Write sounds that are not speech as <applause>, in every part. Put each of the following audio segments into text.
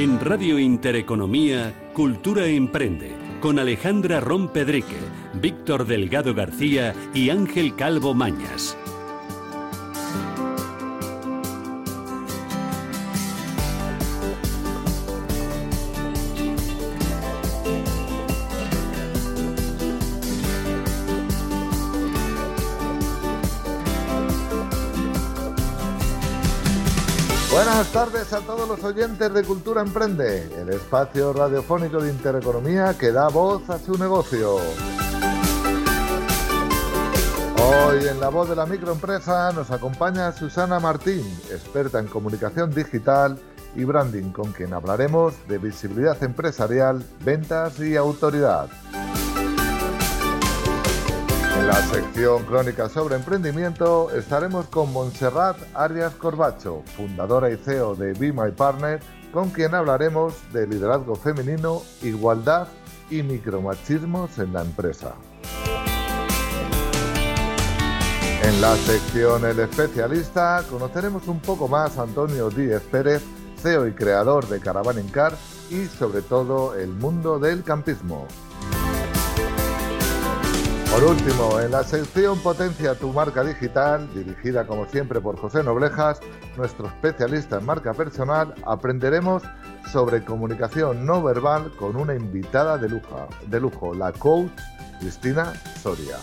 En Radio Intereconomía, Cultura Emprende, con Alejandra Rompedrique, Víctor Delgado García y Ángel Calvo Mañas. A todos los oyentes de Cultura Emprende, el espacio radiofónico de Intereconomía que da voz a su negocio. Hoy en la voz de la microempresa nos acompaña Susana Martín, experta en comunicación digital y branding, con quien hablaremos de visibilidad empresarial, ventas y autoridad. En la sección Crónica sobre Emprendimiento estaremos con Montserrat Arias Corbacho, fundadora y CEO de Be My Partner, con quien hablaremos de liderazgo femenino, igualdad y micromachismos en la empresa. En la sección El especialista conoceremos un poco más a Antonio Díez Pérez, CEO y creador de Caravan Car y sobre todo el mundo del campismo. Por último, en la sección Potencia tu marca digital, dirigida como siempre por José Noblejas, nuestro especialista en marca personal, aprenderemos sobre comunicación no verbal con una invitada de lujo, de lujo la coach Cristina Soria.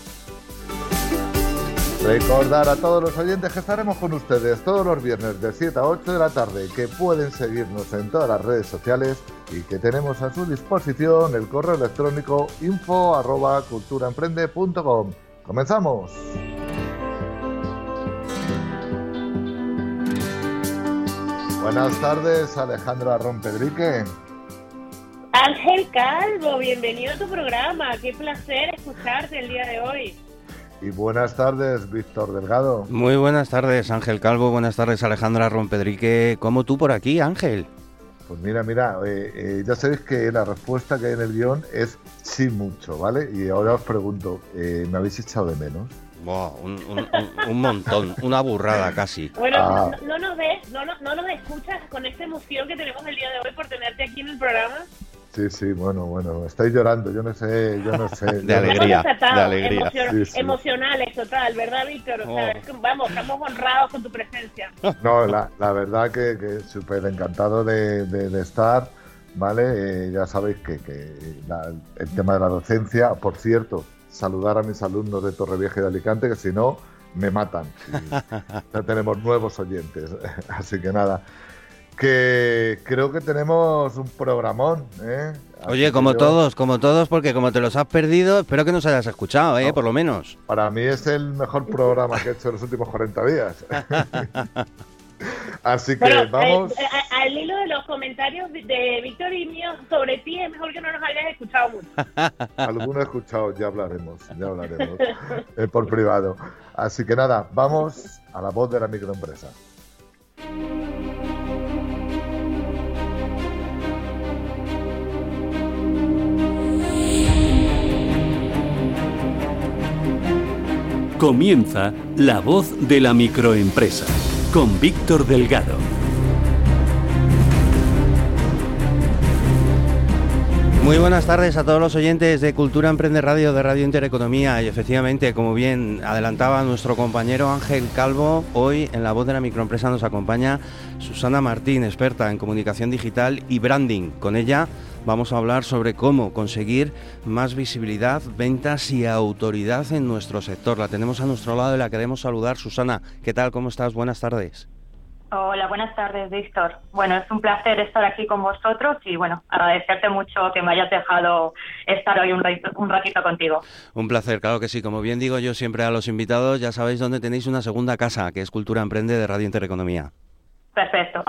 Recordar a todos los oyentes que estaremos con ustedes todos los viernes de 7 a 8 de la tarde, que pueden seguirnos en todas las redes sociales y que tenemos a su disposición el correo electrónico info arroba culturaemprende.com. ¡Comenzamos! Buenas tardes, Alejandra Rompedrique. Ángel Calvo, bienvenido a tu programa. Qué placer escucharte el día de hoy. Y buenas tardes, Víctor Delgado. Muy buenas tardes, Ángel Calvo. Buenas tardes, Alejandra Rompedrique. ¿Cómo tú por aquí, Ángel? Pues mira, mira, eh, eh, ya sabéis que la respuesta que hay en el guion es sí mucho, ¿vale? Y ahora os pregunto, eh, ¿me habéis echado de menos? un, montón, una burrada casi. Bueno, ah. no, nos ves, no, no nos escuchas con esta emoción que tenemos el día de hoy por tenerte aquí en el programa. Sí, sí, bueno, bueno, estáis llorando, yo no sé, yo no sé. <laughs> de alegría, de alegría. Emocionales, total, ¿verdad, Víctor? O sea, oh. vamos, estamos honrados con tu presencia. <laughs> No, la, la verdad que, que súper encantado de, de, estar, ¿vale? Eh, ya sabéis que, que el tema de la docencia, por cierto, saludar a mis alumnos de Torrevieja y de Alicante, que si no, me matan. <laughs> ya tenemos nuevos oyentes, así que nada que creo que tenemos un programón. ¿eh? Oye, como todos, como todos, porque como te los has perdido, espero que nos hayas escuchado, ¿eh? por lo menos. Para mí es el mejor programa que he hecho en los últimos 40 días. <laughs> Así que vamos. Eh, eh, al hilo de los comentarios de Víctor y mío sobre ti, es mejor que no nos hayas escuchado mucho. <laughs> Alguno he escuchado, ya hablaremos, ya hablaremos eh, por privado. Así que nada, vamos a la voz de la microempresa. Comienza La Voz de la Microempresa con Víctor Delgado. Muy buenas tardes a todos los oyentes de Cultura Emprende Radio de Radio Intereconomía y efectivamente, como bien adelantaba nuestro compañero Ángel Calvo, hoy en La Voz de la Microempresa nos acompaña Susana Martín, experta en comunicación digital y branding. Con ella vamos a hablar sobre cómo conseguir más visibilidad, ventas y autoridad en nuestro sector. La tenemos a nuestro lado y la queremos saludar. Susana, ¿qué tal? ¿Cómo estás? Buenas tardes. Hola, buenas tardes, Víctor. Bueno, es un placer estar aquí con vosotros y, bueno, agradecerte mucho que me hayas dejado estar hoy un ratito, un ratito contigo. Un placer, claro que sí. Como bien digo yo siempre a los invitados, ya sabéis dónde tenéis una segunda casa, que es Cultura Emprende de Radio Intereconomía. Perfecto.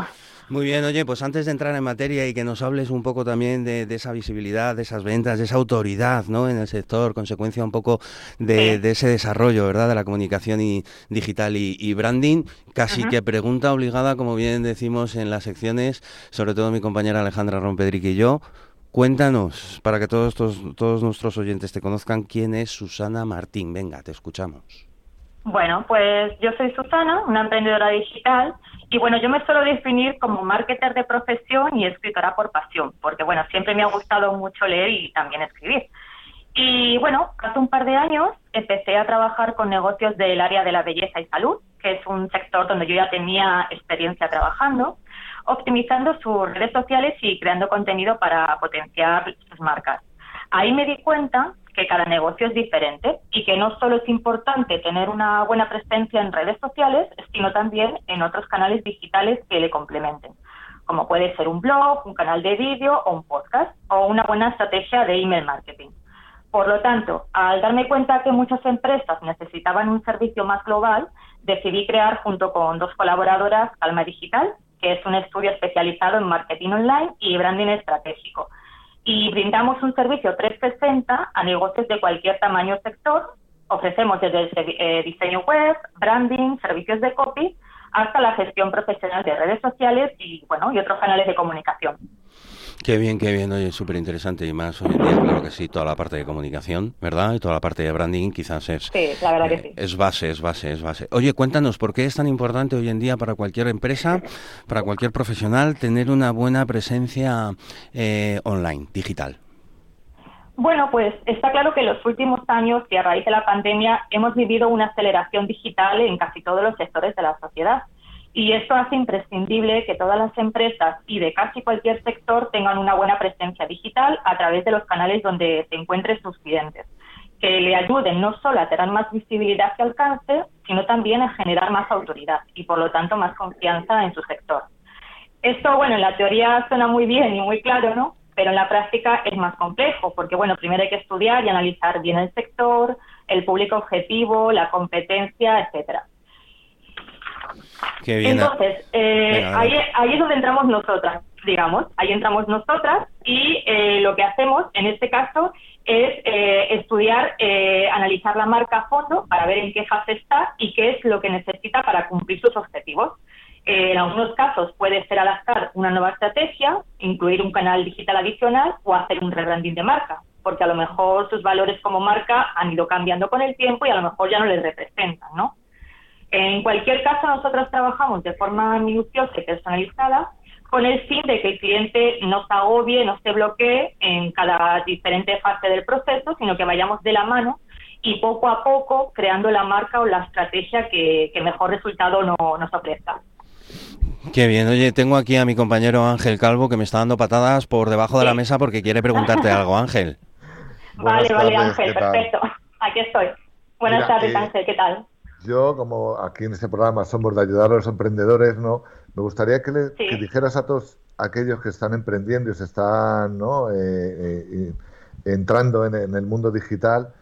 Muy bien, oye, pues antes de entrar en materia y que nos hables un poco también de, esa visibilidad, de esas ventas, de esa autoridad ¿no? en el sector, consecuencia un poco de, ese desarrollo ¿verdad? de la comunicación y, digital y, branding, casi que pregunta obligada, como bien decimos en las secciones, sobre todo mi compañera Alejandra Rompedric y yo, Cuéntanos, para que todos, todos, todos nuestros oyentes te conozcan, quién es Susana Martín. Venga, te escuchamos. Bueno, pues yo soy Susana, una emprendedora digital y bueno, yo me suelo definir como marketer de profesión y escritora por pasión, porque bueno, siempre me ha gustado mucho leer y también escribir. Y bueno, hace un par de años empecé a trabajar con negocios del área de la belleza y salud, que es un sector donde yo ya tenía experiencia trabajando, optimizando sus redes sociales y creando contenido para potenciar sus marcas. Ahí me di cuenta que cada negocio es diferente y que no solo es importante tener una buena presencia en redes sociales, sino también en otros canales digitales que le complementen, como puede ser un blog, un canal de vídeo o un podcast o una buena estrategia de email marketing. Por lo tanto, al darme cuenta que muchas empresas necesitaban un servicio más global, decidí crear junto con dos colaboradoras Alma Digital, que es un estudio especializado en marketing online y branding estratégico, y brindamos un servicio 360 a negocios de cualquier tamaño o sector. Ofrecemos desde el eh, diseño web, branding, servicios de copy, hasta la gestión profesional de redes sociales y, bueno, y otros canales de comunicación. Qué bien, qué bien, oye, súper interesante y más hoy en día, claro que sí, toda la parte de comunicación, ¿verdad? Y toda la parte de branding quizás es... Sí, la verdad que eh, sí. Es base, es base, es base. Oye, cuéntanos, ¿por qué es tan importante hoy en día para cualquier empresa, para cualquier profesional, tener una buena presencia eh, online, digital? Bueno, pues está claro que en los últimos años y a raíz de la pandemia hemos vivido una aceleración digital en casi todos los sectores de la sociedad. Y esto hace imprescindible que todas las empresas y de casi cualquier sector tengan una buena presencia digital a través de los canales donde se encuentren sus clientes, que le ayuden no solo a tener más visibilidad y alcance, sino también a generar más autoridad y por lo tanto más confianza en su sector. Esto, bueno, en la teoría suena muy bien y muy claro, ¿no? Pero en la práctica es más complejo, porque, bueno, primero hay que estudiar y analizar bien el sector, el público objetivo, la competencia, etcétera. Entonces, eh, ahí, ahí, es donde entramos nosotras, digamos, ahí entramos nosotras y eh, lo que hacemos en este caso es eh, estudiar, analizar la marca a fondo para ver en qué fase está y qué es lo que necesita para cumplir sus objetivos. en algunos casos puede ser adaptar una nueva estrategia, incluir un canal digital adicional o hacer un rebranding de marca, porque a lo mejor sus valores como marca han ido cambiando con el tiempo y a lo mejor ya no les representan, ¿no? En cualquier caso, nosotros trabajamos de forma minuciosa y personalizada con el fin de que el cliente no se agobie, no se bloquee en cada diferente fase del proceso, sino que vayamos de la mano y poco a poco creando la marca o la estrategia que, mejor resultado no, nos ofrezca. Qué bien, oye, tengo aquí a mi compañero Ángel Calvo que me está dando patadas por debajo de la mesa porque quiere preguntarte algo, Ángel. <laughs> vale, vale, Ángel, perfecto. <laughs> Aquí estoy. Buenas tardes, eh, Ángel, ¿qué tal? Yo, como aquí en este programa somos de ayudar a los emprendedores, ¿no? Me gustaría que, le, dijeras a todos aquellos que están emprendiendo y se están ¿no? Eh, eh, entrando en, el mundo digital,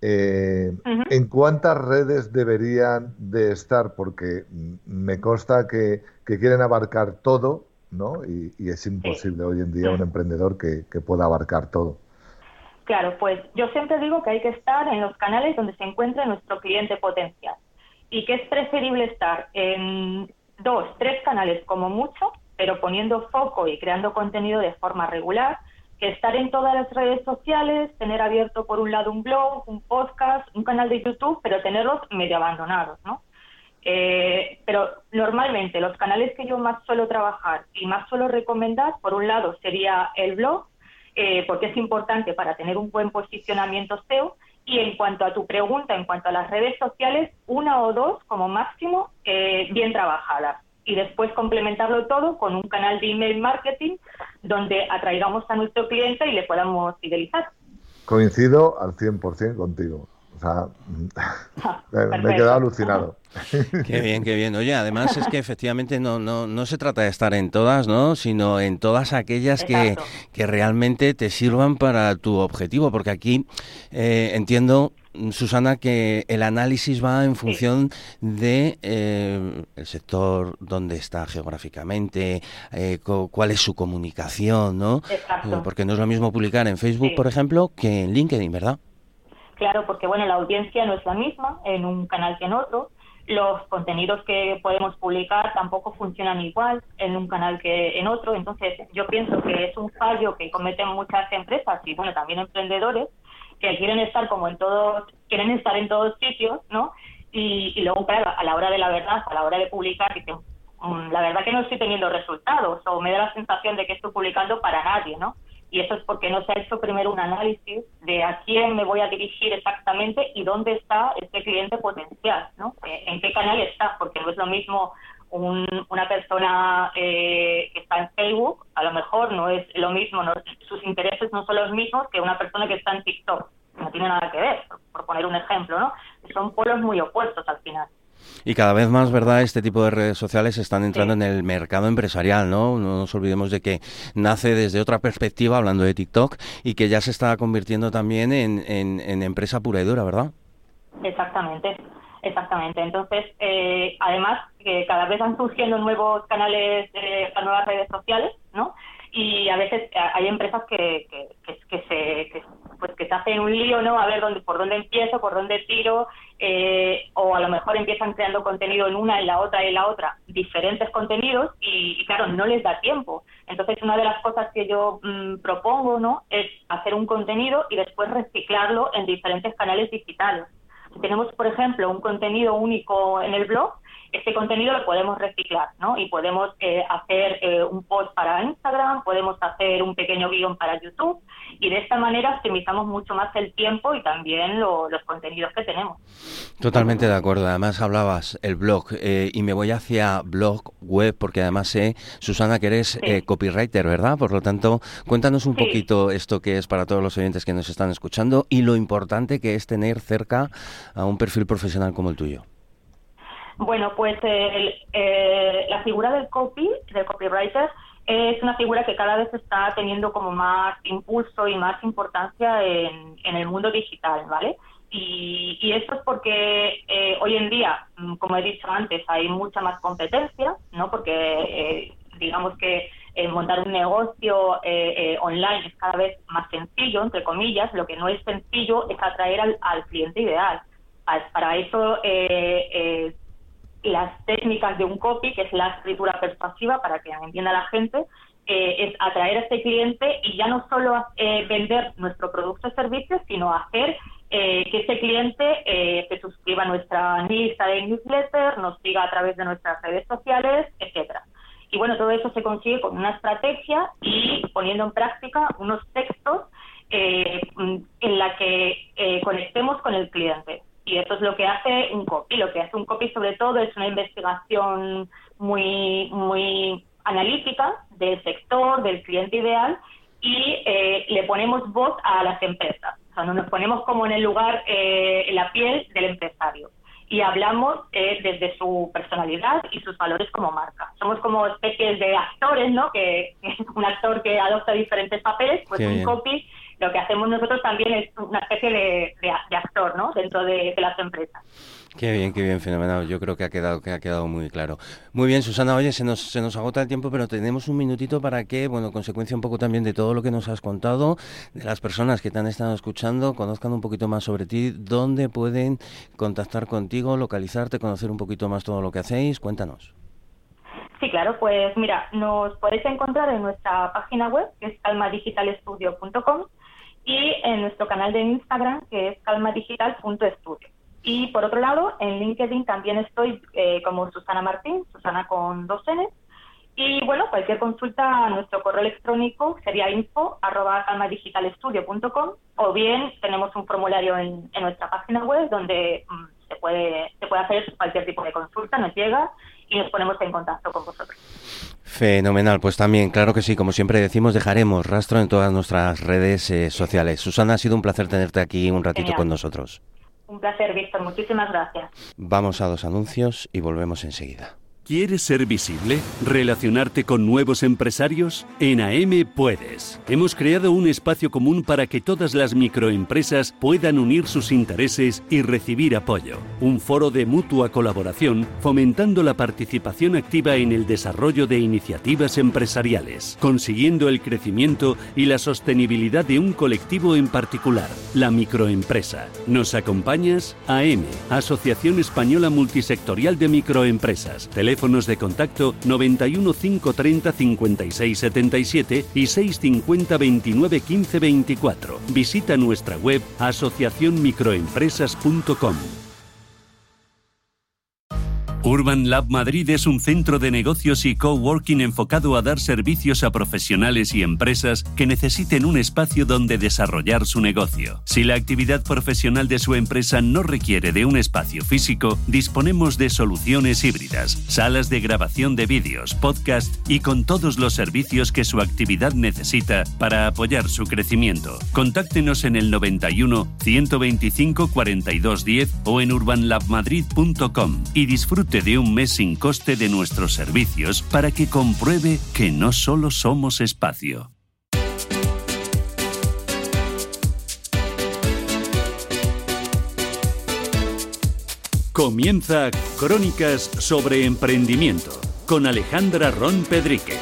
eh, ¿en cuántas redes deberían de estar? Porque me consta que, quieren abarcar todo, ¿no? Y, es imposible hoy en día un emprendedor que, que pueda abarcar todo. Claro, pues yo siempre digo que hay que estar en los canales donde se encuentre nuestro cliente potencial y que es preferible estar en dos, tres canales como mucho, pero poniendo foco y creando contenido de forma regular, que estar en todas las redes sociales, tener abierto por un lado un blog, un podcast, un canal de YouTube, pero tenerlos medio abandonados, ¿no? Eh, pero normalmente los canales que yo más suelo trabajar y más suelo recomendar, por un lado sería el blog, eh, porque es importante para tener un buen posicionamiento SEO, y en cuanto a tu pregunta, en cuanto a las redes sociales, una o dos como máximo eh, bien trabajadas. Y después complementarlo todo con un canal de email marketing donde atraigamos a nuestro cliente y le podamos fidelizar. Coincido al 100% contigo. Sea, ah, <laughs> me, he quedado alucinado. Qué bien, qué bien. Oye, además es que efectivamente no, no, no se trata de estar en todas, ¿no? Sino en todas aquellas que, que, realmente te sirvan para tu objetivo. Porque aquí eh, entiendo, Susana, que el análisis va en función de eh, el sector, dónde está geográficamente, eh, cuál es su comunicación, ¿no? porque no es lo mismo publicar en Facebook, por ejemplo, que en LinkedIn, ¿verdad? Claro, porque bueno, la audiencia no es la misma en un canal que en otro. Los contenidos que podemos publicar tampoco funcionan igual en un canal que en otro. Entonces, yo pienso que es un fallo que cometen muchas empresas y bueno, también emprendedores que quieren estar como en todos, quieren estar en todos sitios, ¿no? Y, luego, claro, a la hora de la verdad, a la hora de publicar, mm, la verdad que no estoy teniendo resultados o me da la sensación de que estoy publicando para nadie, ¿no? Y eso es porque no se ha hecho primero un análisis de a quién me voy a dirigir exactamente y dónde está este cliente potencial, ¿no? Eh, en qué canal está, porque no es lo mismo una persona eh, que está en Facebook, a lo mejor no es lo mismo, sus intereses no son los mismos que una persona que está en TikTok. No tiene nada que ver, por, poner un ejemplo, ¿no? Son polos muy opuestos al final. Y cada vez más, ¿verdad? Este tipo de redes sociales están entrando en el mercado empresarial, ¿no? No nos olvidemos de que nace desde otra perspectiva, hablando de TikTok, y que ya se está convirtiendo también en, en empresa pura y dura, ¿verdad? Exactamente. Exactamente. Entonces, eh, además, que cada vez van surgiendo nuevos canales, eh, nuevas redes sociales, ¿no? Y a veces eh, hay empresas que, que, se pues que se hacen un lío, ¿no? A ver dónde, por dónde empiezo, por dónde tiro, eh, o a lo mejor empiezan creando contenido en una, en la otra, y en la otra, diferentes contenidos, y, claro, no les da tiempo. Entonces, una de las cosas que yo mm, propongo, ¿no? Es hacer un contenido y después reciclarlo en diferentes canales digitales tenemos, por ejemplo, un contenido único en el blog, este contenido lo podemos reciclar, ¿no? Y podemos eh, hacer eh, un post para Instagram, podemos hacer un pequeño guion para YouTube y de esta manera optimizamos mucho más el tiempo y también los contenidos que tenemos. Totalmente de acuerdo. Además hablabas el blog eh, y me voy hacia blog web porque además sé, Susana, que eres copywriter, ¿verdad? Por lo tanto, cuéntanos un poquito esto que es para todos los oyentes que nos están escuchando y lo importante que es tener cerca a un perfil profesional como el tuyo. Bueno, pues eh, la figura del copy, del copywriter, es una figura que cada vez está teniendo como más impulso y más importancia en, el mundo digital, ¿vale? Y, y esto es porque eh, hoy en día, mm, como he dicho antes, hay mucha más competencia, ¿no? Porque eh, digamos que montar un negocio online es cada vez más sencillo, entre comillas. Lo que no es sencillo es atraer al, al cliente ideal. Para eso las técnicas de un copy, que es la escritura persuasiva, para que entienda la gente, eh, es atraer a este cliente y ya no solo eh, vender nuestro producto o servicio, sino hacer eh, que ese cliente se suscriba a nuestra lista de newsletter, nos siga a través de nuestras redes sociales, etcétera. Y bueno, todo eso se consigue con una estrategia y poniendo en práctica unos textos en la que conectemos con el cliente. Y eso es lo que hace un copy. Lo que hace un copy sobre todo es una investigación muy, muy analítica del sector, del cliente ideal y eh, le ponemos voz a las empresas. O sea, nos ponemos como en el lugar, eh, en la piel del empresario y hablamos eh, desde su personalidad y sus valores como marca. Somos como especies de actores, ¿no? Que <laughs> un actor que adopta diferentes papeles, pues un copy lo que hacemos nosotros también es una especie de, actor ¿no? dentro de, las empresas. Qué bien, qué bien, fenomenal. Yo creo que ha quedado que ha quedado muy claro. Muy bien, Susana. Oye, se nos, se nos agota el tiempo, pero tenemos un minutito para que, bueno, consecuencia un poco también de todo lo que nos has contado, de las personas que te han estado escuchando, conozcan un poquito más sobre ti, dónde pueden contactar contigo, localizarte, conocer un poquito más todo lo que hacéis. Cuéntanos. Sí, claro, pues mira, nos podéis encontrar en nuestra página web, que es calmadigitalestudio.com, y en nuestro canal de Instagram, que es calmadigital.estudio. Y por otro lado, en LinkedIn también estoy eh, como Susana Martín, Susana con dos N. Y bueno, cualquier consulta a nuestro correo electrónico sería info arroba calmadigitalestudio.com o bien tenemos un formulario en, nuestra página web donde mm, se, puede, se puede hacer cualquier tipo de consulta, nos llega y nos ponemos en contacto con vosotros. Fenomenal, pues también, claro que sí, como siempre decimos, dejaremos rastro en todas nuestras redes eh, sociales. Susana, ha sido un placer tenerte aquí un ratito con nosotros. Un placer, Víctor, muchísimas gracias. Vamos a dos anuncios y volvemos enseguida. ¿Quieres ser visible? ¿Relacionarte con nuevos empresarios? En AM puedes. Hemos creado un espacio común para que todas las microempresas puedan unir sus intereses y recibir apoyo. Un foro de mutua colaboración fomentando la participación activa en el desarrollo de iniciativas empresariales, consiguiendo el crecimiento y la sostenibilidad de un colectivo en particular, la microempresa. ¿Nos acompañas? AM, Asociación Española Multisectorial de Microempresas. Teléfonos de contacto 91 530 56 77 y 650 29 15 24. Visita nuestra web asociacionmicroempresas.com. Urban Lab Madrid es un centro de negocios y coworking enfocado a dar servicios a profesionales y empresas que necesiten un espacio donde desarrollar su negocio. Si la actividad profesional de su empresa no requiere de un espacio físico, disponemos de soluciones híbridas, salas de grabación de vídeos, podcast y con todos los servicios que su actividad necesita para apoyar su crecimiento. Contáctenos en el 91 125 4210 o en urbanlabmadrid.com y disfrute de un mes sin coste de nuestros servicios para que compruebe que no solo somos espacio. Comienza Crónicas sobre Emprendimiento con Alejandra Ron Pedrique.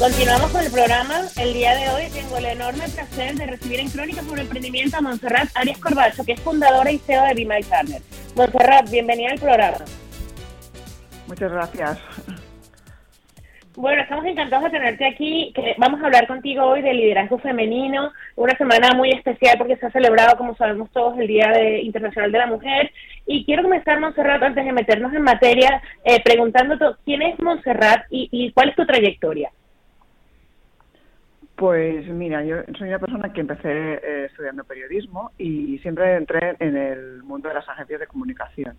Continuamos con el programa. El día de hoy tengo el enorme placer de recibir en Crónica sobre Emprendimiento a Montserrat Arias Corbacho, que es fundadora y CEO de Be My Partner. Montserrat, bienvenida al programa. Muchas gracias. Bueno, estamos encantados de tenerte aquí. Que vamos a hablar contigo hoy de liderazgo femenino, una semana muy especial porque se ha celebrado, como sabemos todos, el Día Internacional de la Mujer. Y quiero comenzar, Montserrat, antes de meternos en materia, eh, preguntándote quién es Montserrat y cuál es tu trayectoria. Pues mira, yo soy una persona que empecé eh, estudiando periodismo y siempre entré en el mundo de las agencias de comunicación.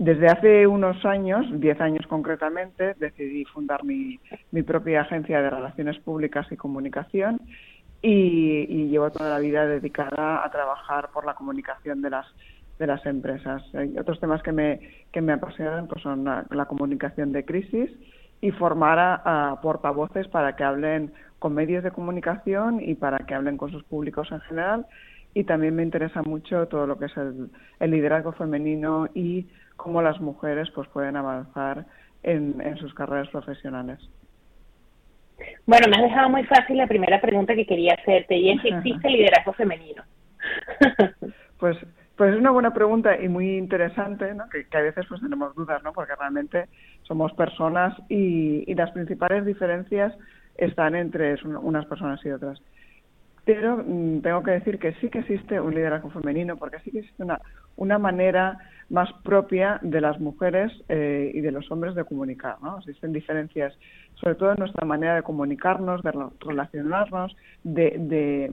Desde hace unos años, 10 años concretamente, decidí fundar mi, propia agencia de relaciones públicas y comunicación y, llevo toda la vida dedicada a trabajar por la comunicación de las de las empresas. Otros temas que me, que me apasionan pues son la, comunicación de crisis y formar a portavoces para que hablen con medios de comunicación y para que hablen con sus públicos en general. Y también me interesa mucho todo lo que es el, liderazgo femenino y cómo las mujeres pues pueden avanzar en, sus carreras profesionales. Bueno, me has dejado muy fácil la primera pregunta que quería hacerte y es si <laughs> existe liderazgo femenino. <laughs> pues pues es una buena pregunta y muy interesante, ¿no? que, a veces pues tenemos dudas, ¿no? porque realmente somos personas y, y las principales diferencias están entre unas personas y otras. Pero mm, tengo que decir que sí que existe un liderazgo femenino, porque sí que existe una, una manera más propia de las mujeres eh, y de los hombres de comunicar. ¿no? Existen diferencias, sobre todo en nuestra manera de comunicarnos, de relacionarnos, de, de,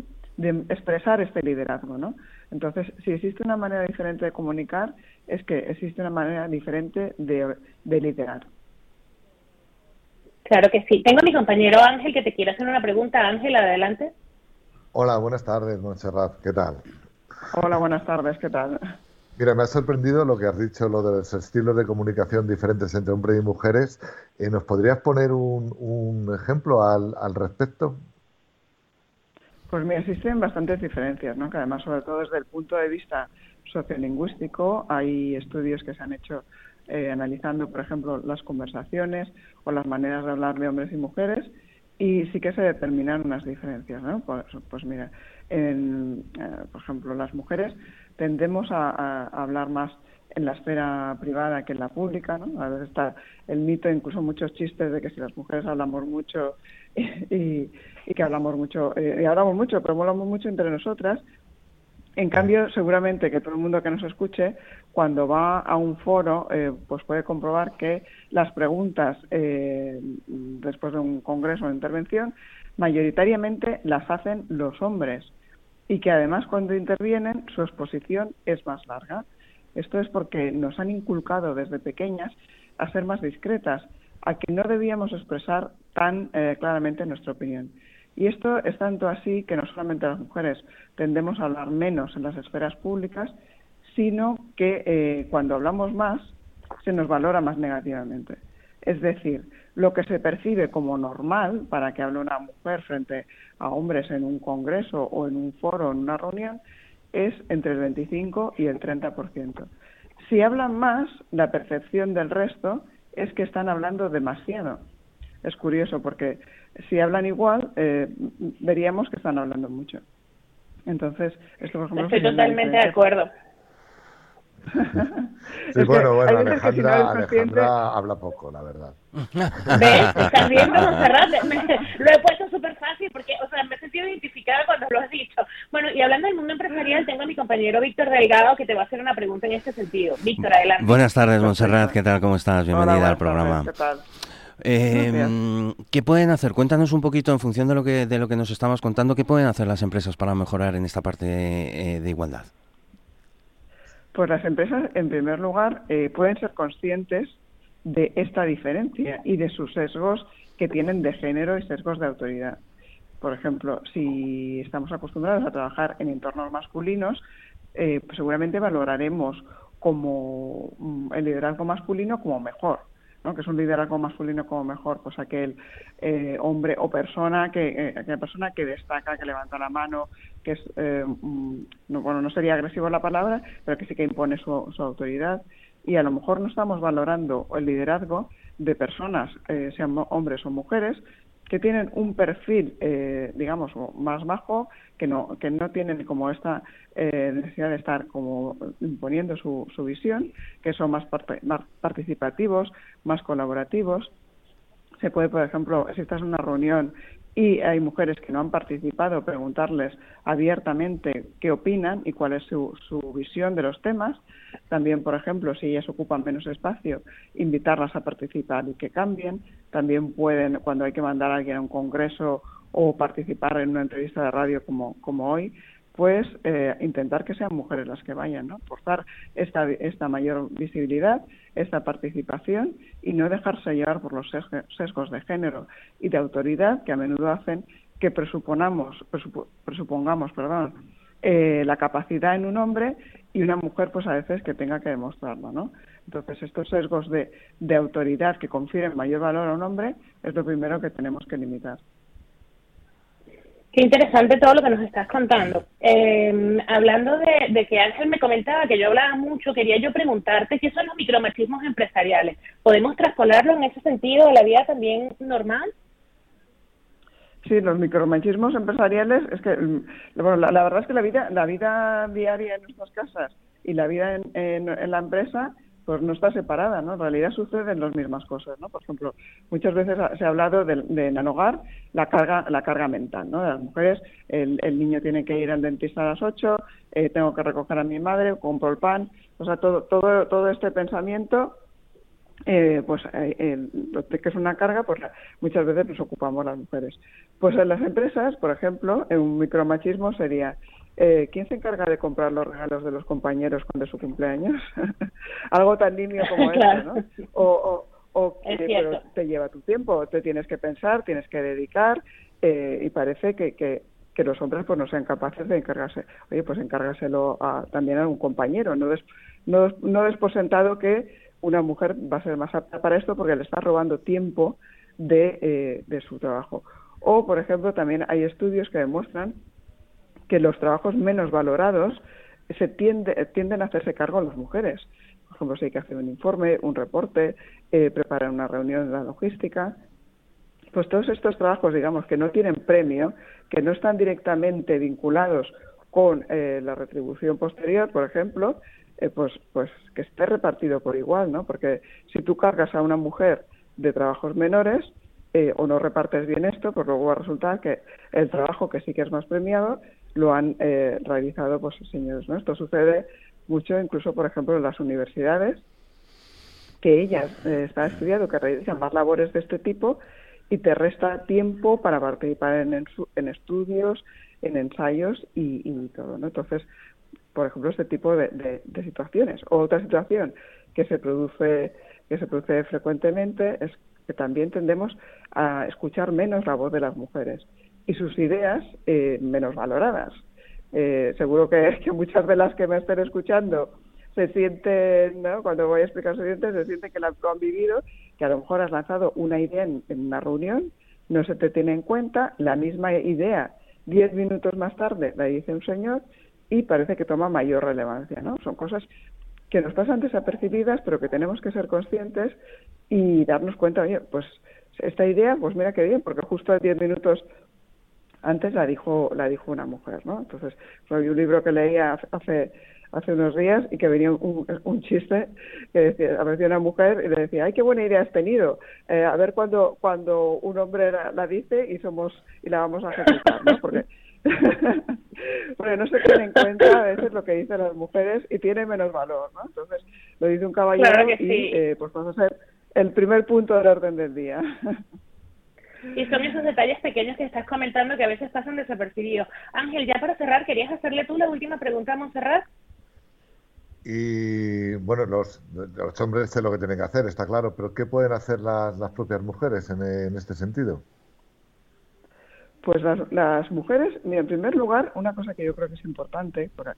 expresar este liderazgo. ¿no? Entonces, si existe una manera diferente de comunicar, es que existe una manera diferente de, de liderar. Claro que sí. Tengo a mi compañero Ángel que te quiere hacer una pregunta. Ángel, adelante. Hola, buenas tardes, Montserrat. ¿Qué tal? Hola, buenas tardes. ¿Qué tal? Mira, me ha sorprendido lo que has dicho, lo de los estilos de comunicación diferentes entre hombres y mujeres. Eh, ¿Nos podrías poner un, ejemplo al, al, respecto? Pues mira, existen bastantes diferencias, ¿no? Que además, sobre todo desde el punto de vista sociolingüístico, hay estudios que se han hecho eh, analizando, por ejemplo, las conversaciones o las maneras de hablar de hombres y mujeres y sí que se determinan unas diferencias, ¿no? Pues, pues mira, en, eh, por ejemplo, las mujeres tendemos a, hablar más en la esfera privada que en la pública, ¿no? A veces está el mito, incluso muchos chistes de que si las mujeres hablamos mucho <laughs> y, que hablamos mucho, eh, y hablamos mucho, pero hablamos mucho entre nosotras, en cambio, seguramente que todo el mundo que nos escuche, cuando va a un foro, eh, pues puede comprobar que las preguntas eh, después de un congreso o intervención, mayoritariamente las hacen los hombres y que además cuando intervienen su exposición es más larga. Esto es porque nos han inculcado desde pequeñas a ser más discretas, a que no debíamos expresar tan eh, claramente nuestra opinión. Y esto es tanto así que no solamente las mujeres tendemos a hablar menos en las esferas públicas, sino que eh, cuando hablamos más se nos valora más negativamente. Es decir, lo que se percibe como normal para que hable una mujer frente a hombres en un congreso o en un foro o en una reunión es entre el 25 y el 30%. Si hablan más, la percepción del resto es que están hablando demasiado. Es curioso porque si hablan igual, eh, veríamos que están hablando mucho. Entonces, esto por ejemplo, Estoy totalmente de acuerdo. Sí, bueno, bueno, Alejandra, habla poco, la verdad. ¿Ves? <laughs> Estás viendo, Monserrat. lo he puesto súper fácil porque, o sea, me he sentido identificada cuando lo has dicho. Bueno, y hablando del mundo empresarial, tengo a mi compañero Víctor Delgado que te va a hacer una pregunta en este sentido. Víctor, adelante. Buenas tardes, Monserrat. ¿Qué tal? ¿Cómo estás? Bienvenida al programa. ¿Qué tal? Eh, ¿Qué pueden hacer? Cuéntanos un poquito en función de lo que de lo que nos estamos contando. ¿Qué pueden hacer las empresas para mejorar en esta parte de, eh, de igualdad? Pues las empresas, en primer lugar, eh, pueden ser conscientes de esta diferencia y de sus sesgos que tienen de género y sesgos de autoridad. Por ejemplo, si estamos acostumbrados a trabajar en entornos masculinos, eh, pues seguramente valoraremos como mm, el liderazgo masculino como mejor que es un liderazgo masculino como mejor, pues aquel eh, hombre o persona que eh, aquella persona que destaca, que levanta la mano, que es, eh, mm, no, bueno, no sería agresivo la palabra, pero que sí que impone su, su autoridad. Y a lo mejor no estamos valorando el liderazgo de personas, sean hombres o mujeres, que tienen un perfil, eh, digamos, más bajo, que no, que no tienen como esta eh, necesidad de estar como imponiendo su, su visión, que son más, más participativos, más colaborativos. Se puede, por ejemplo, si estás en una reunión y hay mujeres que no han participado, preguntarles abiertamente qué opinan y cuál es su, su, visión de los temas. También, por ejemplo, si ellas ocupan menos espacio, invitarlas a participar y que cambien. También pueden, cuando hay que mandar a alguien a un congreso o participar en una entrevista de radio como, como hoy, pues eh, intentar que sean mujeres las que vayan, ¿no? Forzar esta, esta mayor visibilidad, esta participación y no dejarse llevar por los sesgos de género y de autoridad que a menudo hacen que presuponamos, presupongamos perdón, eh, la capacidad en un hombre y una mujer pues a veces que tenga que demostrarlo, ¿no? Entonces estos sesgos de, de autoridad que confieren mayor valor a un hombre es lo primero que tenemos que limitar. Qué interesante todo lo que nos estás contando. Eh, hablando de, que Ángel me comentaba que yo hablaba mucho, quería yo preguntarte qué son los micromachismos empresariales. ¿Podemos traspolarlo en ese sentido a la vida también normal? Sí, los micromachismos empresariales es que, mm, bueno, la, verdad es que la vida, la vida diaria en nuestras casas y la vida en la empresa pues no está separada, ¿no? En realidad suceden las mismas cosas, ¿no? Por ejemplo, muchas veces se ha hablado de, en el hogar la carga, la carga mental, ¿no? De las mujeres, el, niño tiene que ir al dentista a las 8, eh, tengo que recoger a mi madre, compro el pan, o sea, todo, todo, todo este pensamiento eh, pues eh, que es una carga, pues muchas veces nos ocupamos las mujeres. Pues en las empresas, por ejemplo, un micromachismo sería eh, ¿quién se encarga de comprar los regalos de los compañeros cuando es su cumpleaños? <laughs> Algo tan niño como <laughs> eso, ¿no? O, o, te lleva tu tiempo, te tienes que pensar, tienes que dedicar eh, y parece que, que, los hombres pues no sean capaces de encargarse. Oye, pues encárgaselo también a un compañero, no des, no, no des por sentado que una mujer va a ser más apta para esto porque le está robando tiempo de, eh, de su trabajo. O, por ejemplo, también hay estudios que demuestran que los trabajos menos valorados se tienden a hacerse cargo las mujeres. Por ejemplo, si hay que hacer un informe, un reporte, eh, preparar una reunión de la logística, pues todos estos trabajos, digamos, que no tienen premio, que no están directamente vinculados con eh, la retribución posterior, por ejemplo, eh, pues, pues que esté repartido por igual, ¿no? Porque si tú cargas a una mujer de trabajos menores o no repartes bien esto, pues luego va a resultar que el trabajo que sí que es más premiado lo han eh, realizado pues señores ¿no? esto sucede mucho incluso por ejemplo en las universidades que ellas eh, están estudiando que realizan más labores de este tipo y te resta tiempo para participar en, estudios en ensayos y, todo no entonces por ejemplo este tipo de, de, situaciones. Otra situación que se produce que se produce frecuentemente es que también tendemos a escuchar menos la voz de las mujeres y sus ideas eh, menos valoradas. Eh, seguro <laughs> que, muchas de las que me estén escuchando se sienten, ¿no? cuando voy a explicar su dientes, se sienten que la han vivido, que a lo mejor has lanzado una idea en, una reunión, no se te tiene en cuenta, la misma idea diez minutos más tarde la dice un señor y parece que toma mayor relevancia, ¿no? Son cosas que nos pasan desapercibidas, pero que tenemos que ser conscientes y darnos cuenta, oye, pues esta idea, pues mira qué bien, porque justo a diez minutos antes la dijo la dijo una mujer no entonces fue un libro que leía hace hace unos días y que venía un, chiste que decía, apareció una mujer y le decía, ay, qué buena idea has tenido, eh, a ver cuando, cuando un hombre la, dice y somos y la vamos a ejecutar, ¿no? Porque, <laughs> porque no se tiene en cuenta a veces lo que dicen las mujeres y tiene menos valor, ¿no? Entonces, lo dice un caballero y eh, pues vamos a ser el primer punto del orden del día. <laughs> Y son esos detalles pequeños que estás comentando que a veces pasan desapercibidos. Ángel, ya para cerrar, ¿querías hacerle tú la última pregunta a Montserrat? Y bueno, los, los hombres sé lo que tienen que hacer, está claro, pero ¿qué pueden hacer las, las propias mujeres en, este sentido? Pues las, las, mujeres, mira, en primer lugar, una cosa que yo creo que es importante, porque,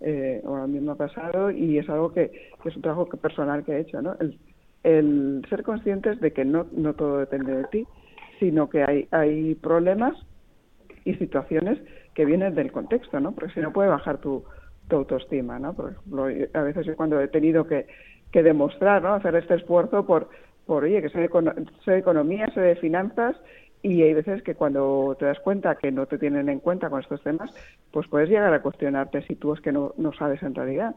eh, a mí me ha pasado y es algo que, es un trabajo personal que he hecho, ¿no? El, el ser conscientes de que no, no todo depende de ti, sino que hay, hay problemas y situaciones que vienen del contexto, ¿no? Porque si no puede bajar tu, tu autoestima, ¿no? Por ejemplo, a veces yo cuando he tenido que, que demostrar, ¿no? Hacer este esfuerzo por, por oye, que soy de, economía, soy de finanzas, y hay veces que cuando te das cuenta que no te tienen en cuenta con estos temas, pues puedes llegar a cuestionarte si tú es que no, no sabes en realidad.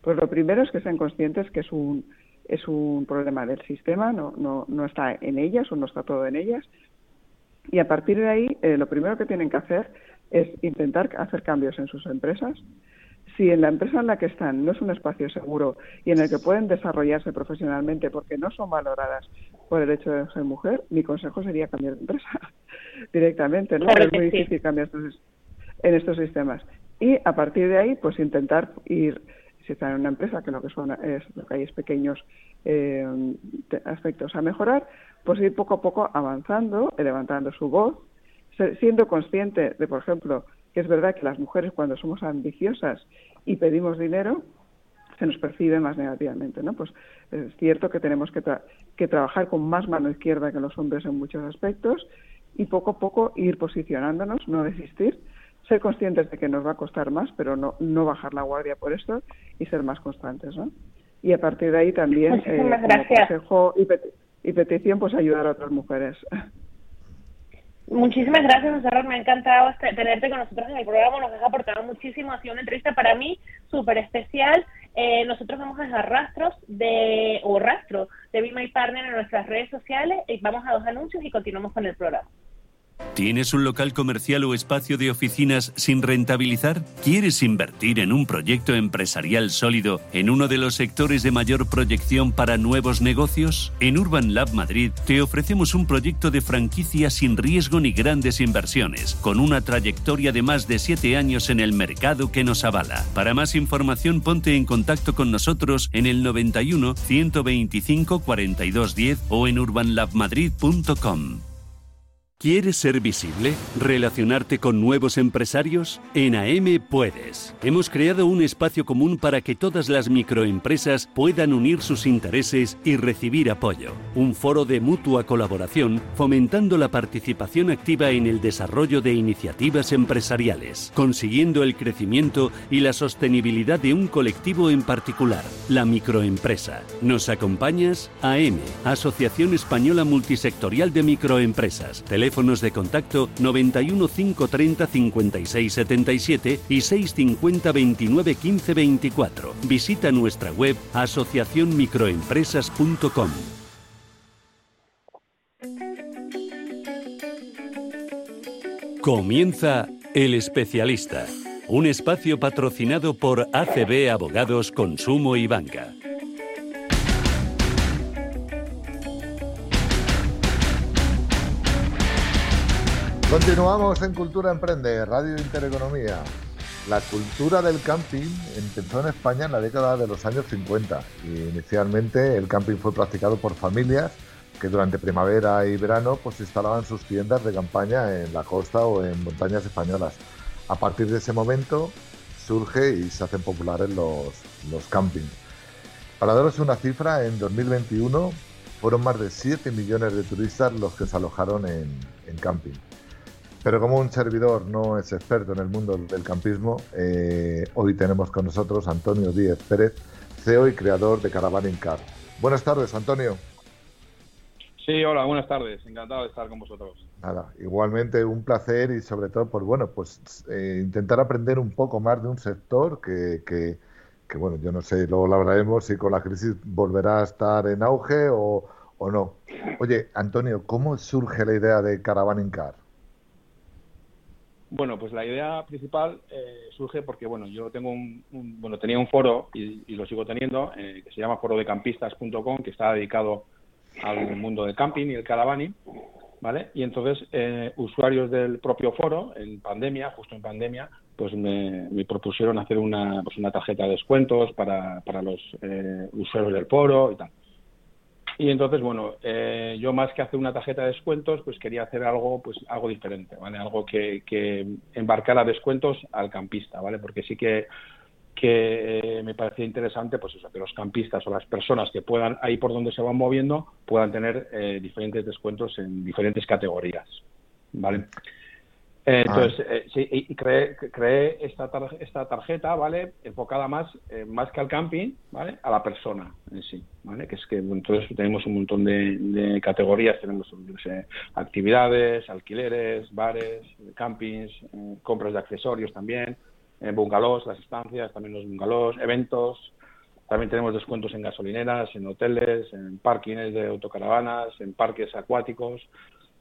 Pues lo primero es que sean conscientes que es un, es un problema del sistema, no, no, no está en ellas o no está todo en ellas. Y a partir de ahí, eh, lo primero que tienen que hacer es intentar hacer cambios en sus empresas, si en la empresa en la que están no es un espacio seguro y en el que pueden desarrollarse profesionalmente porque no son valoradas por el hecho de ser mujer, mi consejo sería cambiar de empresa <laughs> directamente, ¿no? es muy difícil cambiar en estos sistemas. Y a partir de ahí, pues intentar ir, si están en una empresa, que lo que son es lo que hay es pequeños eh, aspectos a mejorar, pues ir poco a poco avanzando, levantando su voz, siendo consciente de, por ejemplo, que es verdad que las mujeres cuando somos ambiciosas y pedimos dinero, se nos percibe más negativamente, ¿no? Pues es cierto que tenemos que, que trabajar con más mano izquierda que los hombres en muchos aspectos y poco a poco ir posicionándonos, no desistir, ser conscientes de que nos va a costar más, pero no, no bajar la guardia por esto y ser más constantes, ¿no? Y a partir de ahí también, eh, consejo y, y petición, pues ayudar a otras mujeres. Muchísimas gracias, Monserrat. Me ha encantado este, tenerte con nosotros en el programa. Nos has aportado muchísimo. Ha sido una entrevista para mí súper especial. Eh, nosotros vamos a dejar rastros de, o rastro de Be My Partner en nuestras redes sociales. Y vamos a dos anuncios y continuamos con el programa. ¿Tienes un local comercial o espacio de oficinas sin rentabilizar? ¿Quieres invertir en un proyecto empresarial sólido en uno de los sectores de mayor proyección para nuevos negocios? En Urban Lab Madrid te ofrecemos un proyecto de franquicia sin riesgo ni grandes inversiones, con una trayectoria de más de siete años en el mercado que nos avala. Para más información ponte en contacto con nosotros en el 91 125 4210 o en urbanlabmadrid.com. ¿Quieres ser visible? ¿Relacionarte con nuevos empresarios? En AM puedes. Hemos creado un espacio común para que todas las microempresas puedan unir sus intereses y recibir apoyo. Un foro de mutua colaboración fomentando la participación activa en el desarrollo de iniciativas empresariales, consiguiendo el crecimiento y la sostenibilidad de un colectivo en particular, la microempresa. ¿Nos acompañas? AM, Asociación Española Multisectorial de Microempresas teléfonos de contacto 91 530 56 77 y 650 29 15 24. Visita nuestra web asociacionmicroempresas.com. Comienza El Especialista, un espacio patrocinado por ACB Abogados Consumo y Banca. Continuamos en Cultura Emprende, Radio Intereconomía. La cultura del camping empezó en España en la década de los años 50 y inicialmente el camping fue practicado por familias que durante primavera y verano pues instalaban sus tiendas de campaña en la costa o en montañas españolas. A partir de ese momento surge y se hacen populares los, los campings. Para daros una cifra, en 2021 fueron más de 7 millones de turistas los que se alojaron en, en camping. Pero como un servidor no es experto en el mundo del campismo, eh, hoy tenemos con nosotros Antonio Díez Pérez, CEO y creador de Caravan Car. Buenas tardes, Antonio. Sí, hola, buenas tardes. Encantado de estar con vosotros. Nada, igualmente un placer y sobre todo por bueno, pues eh, intentar aprender un poco más de un sector que, que bueno, yo no sé, luego lo hablaremos si con la crisis volverá a estar en auge o, o no. Oye, Antonio, ¿cómo surge la idea de Caravan Car? Bueno, pues la idea principal eh, surge porque, bueno, yo tengo un, bueno, tenía un foro y, lo sigo teniendo, eh, que se llama forodecampistas.com, que está dedicado al mundo del camping y el caravaning, ¿vale? Y entonces, eh, usuarios del propio foro, en pandemia, justo en pandemia, pues me, propusieron hacer una, pues una tarjeta de descuentos para, para los usuarios del foro y tal. Y entonces, bueno, eh, yo más que hacer una tarjeta de descuentos, pues quería hacer algo, pues algo diferente, ¿vale? Algo que, que embarcara descuentos al campista, ¿vale? Porque sí que, que me parecía interesante, pues eso, que los campistas o las personas que puedan, ahí por donde se van moviendo, puedan tener eh, diferentes descuentos en diferentes categorías, ¿vale? Eh, entonces, eh, sí, y creé, creé esta, esta tarjeta, ¿vale? Enfocada más, eh, más que al camping, ¿vale? A la persona en sí, ¿vale? Que es que entonces tenemos un montón de, categorías, tenemos actividades, alquileres, bares, campings, compras de accesorios también, bungalows, las estancias, también los bungalows, eventos, también tenemos descuentos en gasolineras, en hoteles, en parkings de autocaravanas, en parques acuáticos,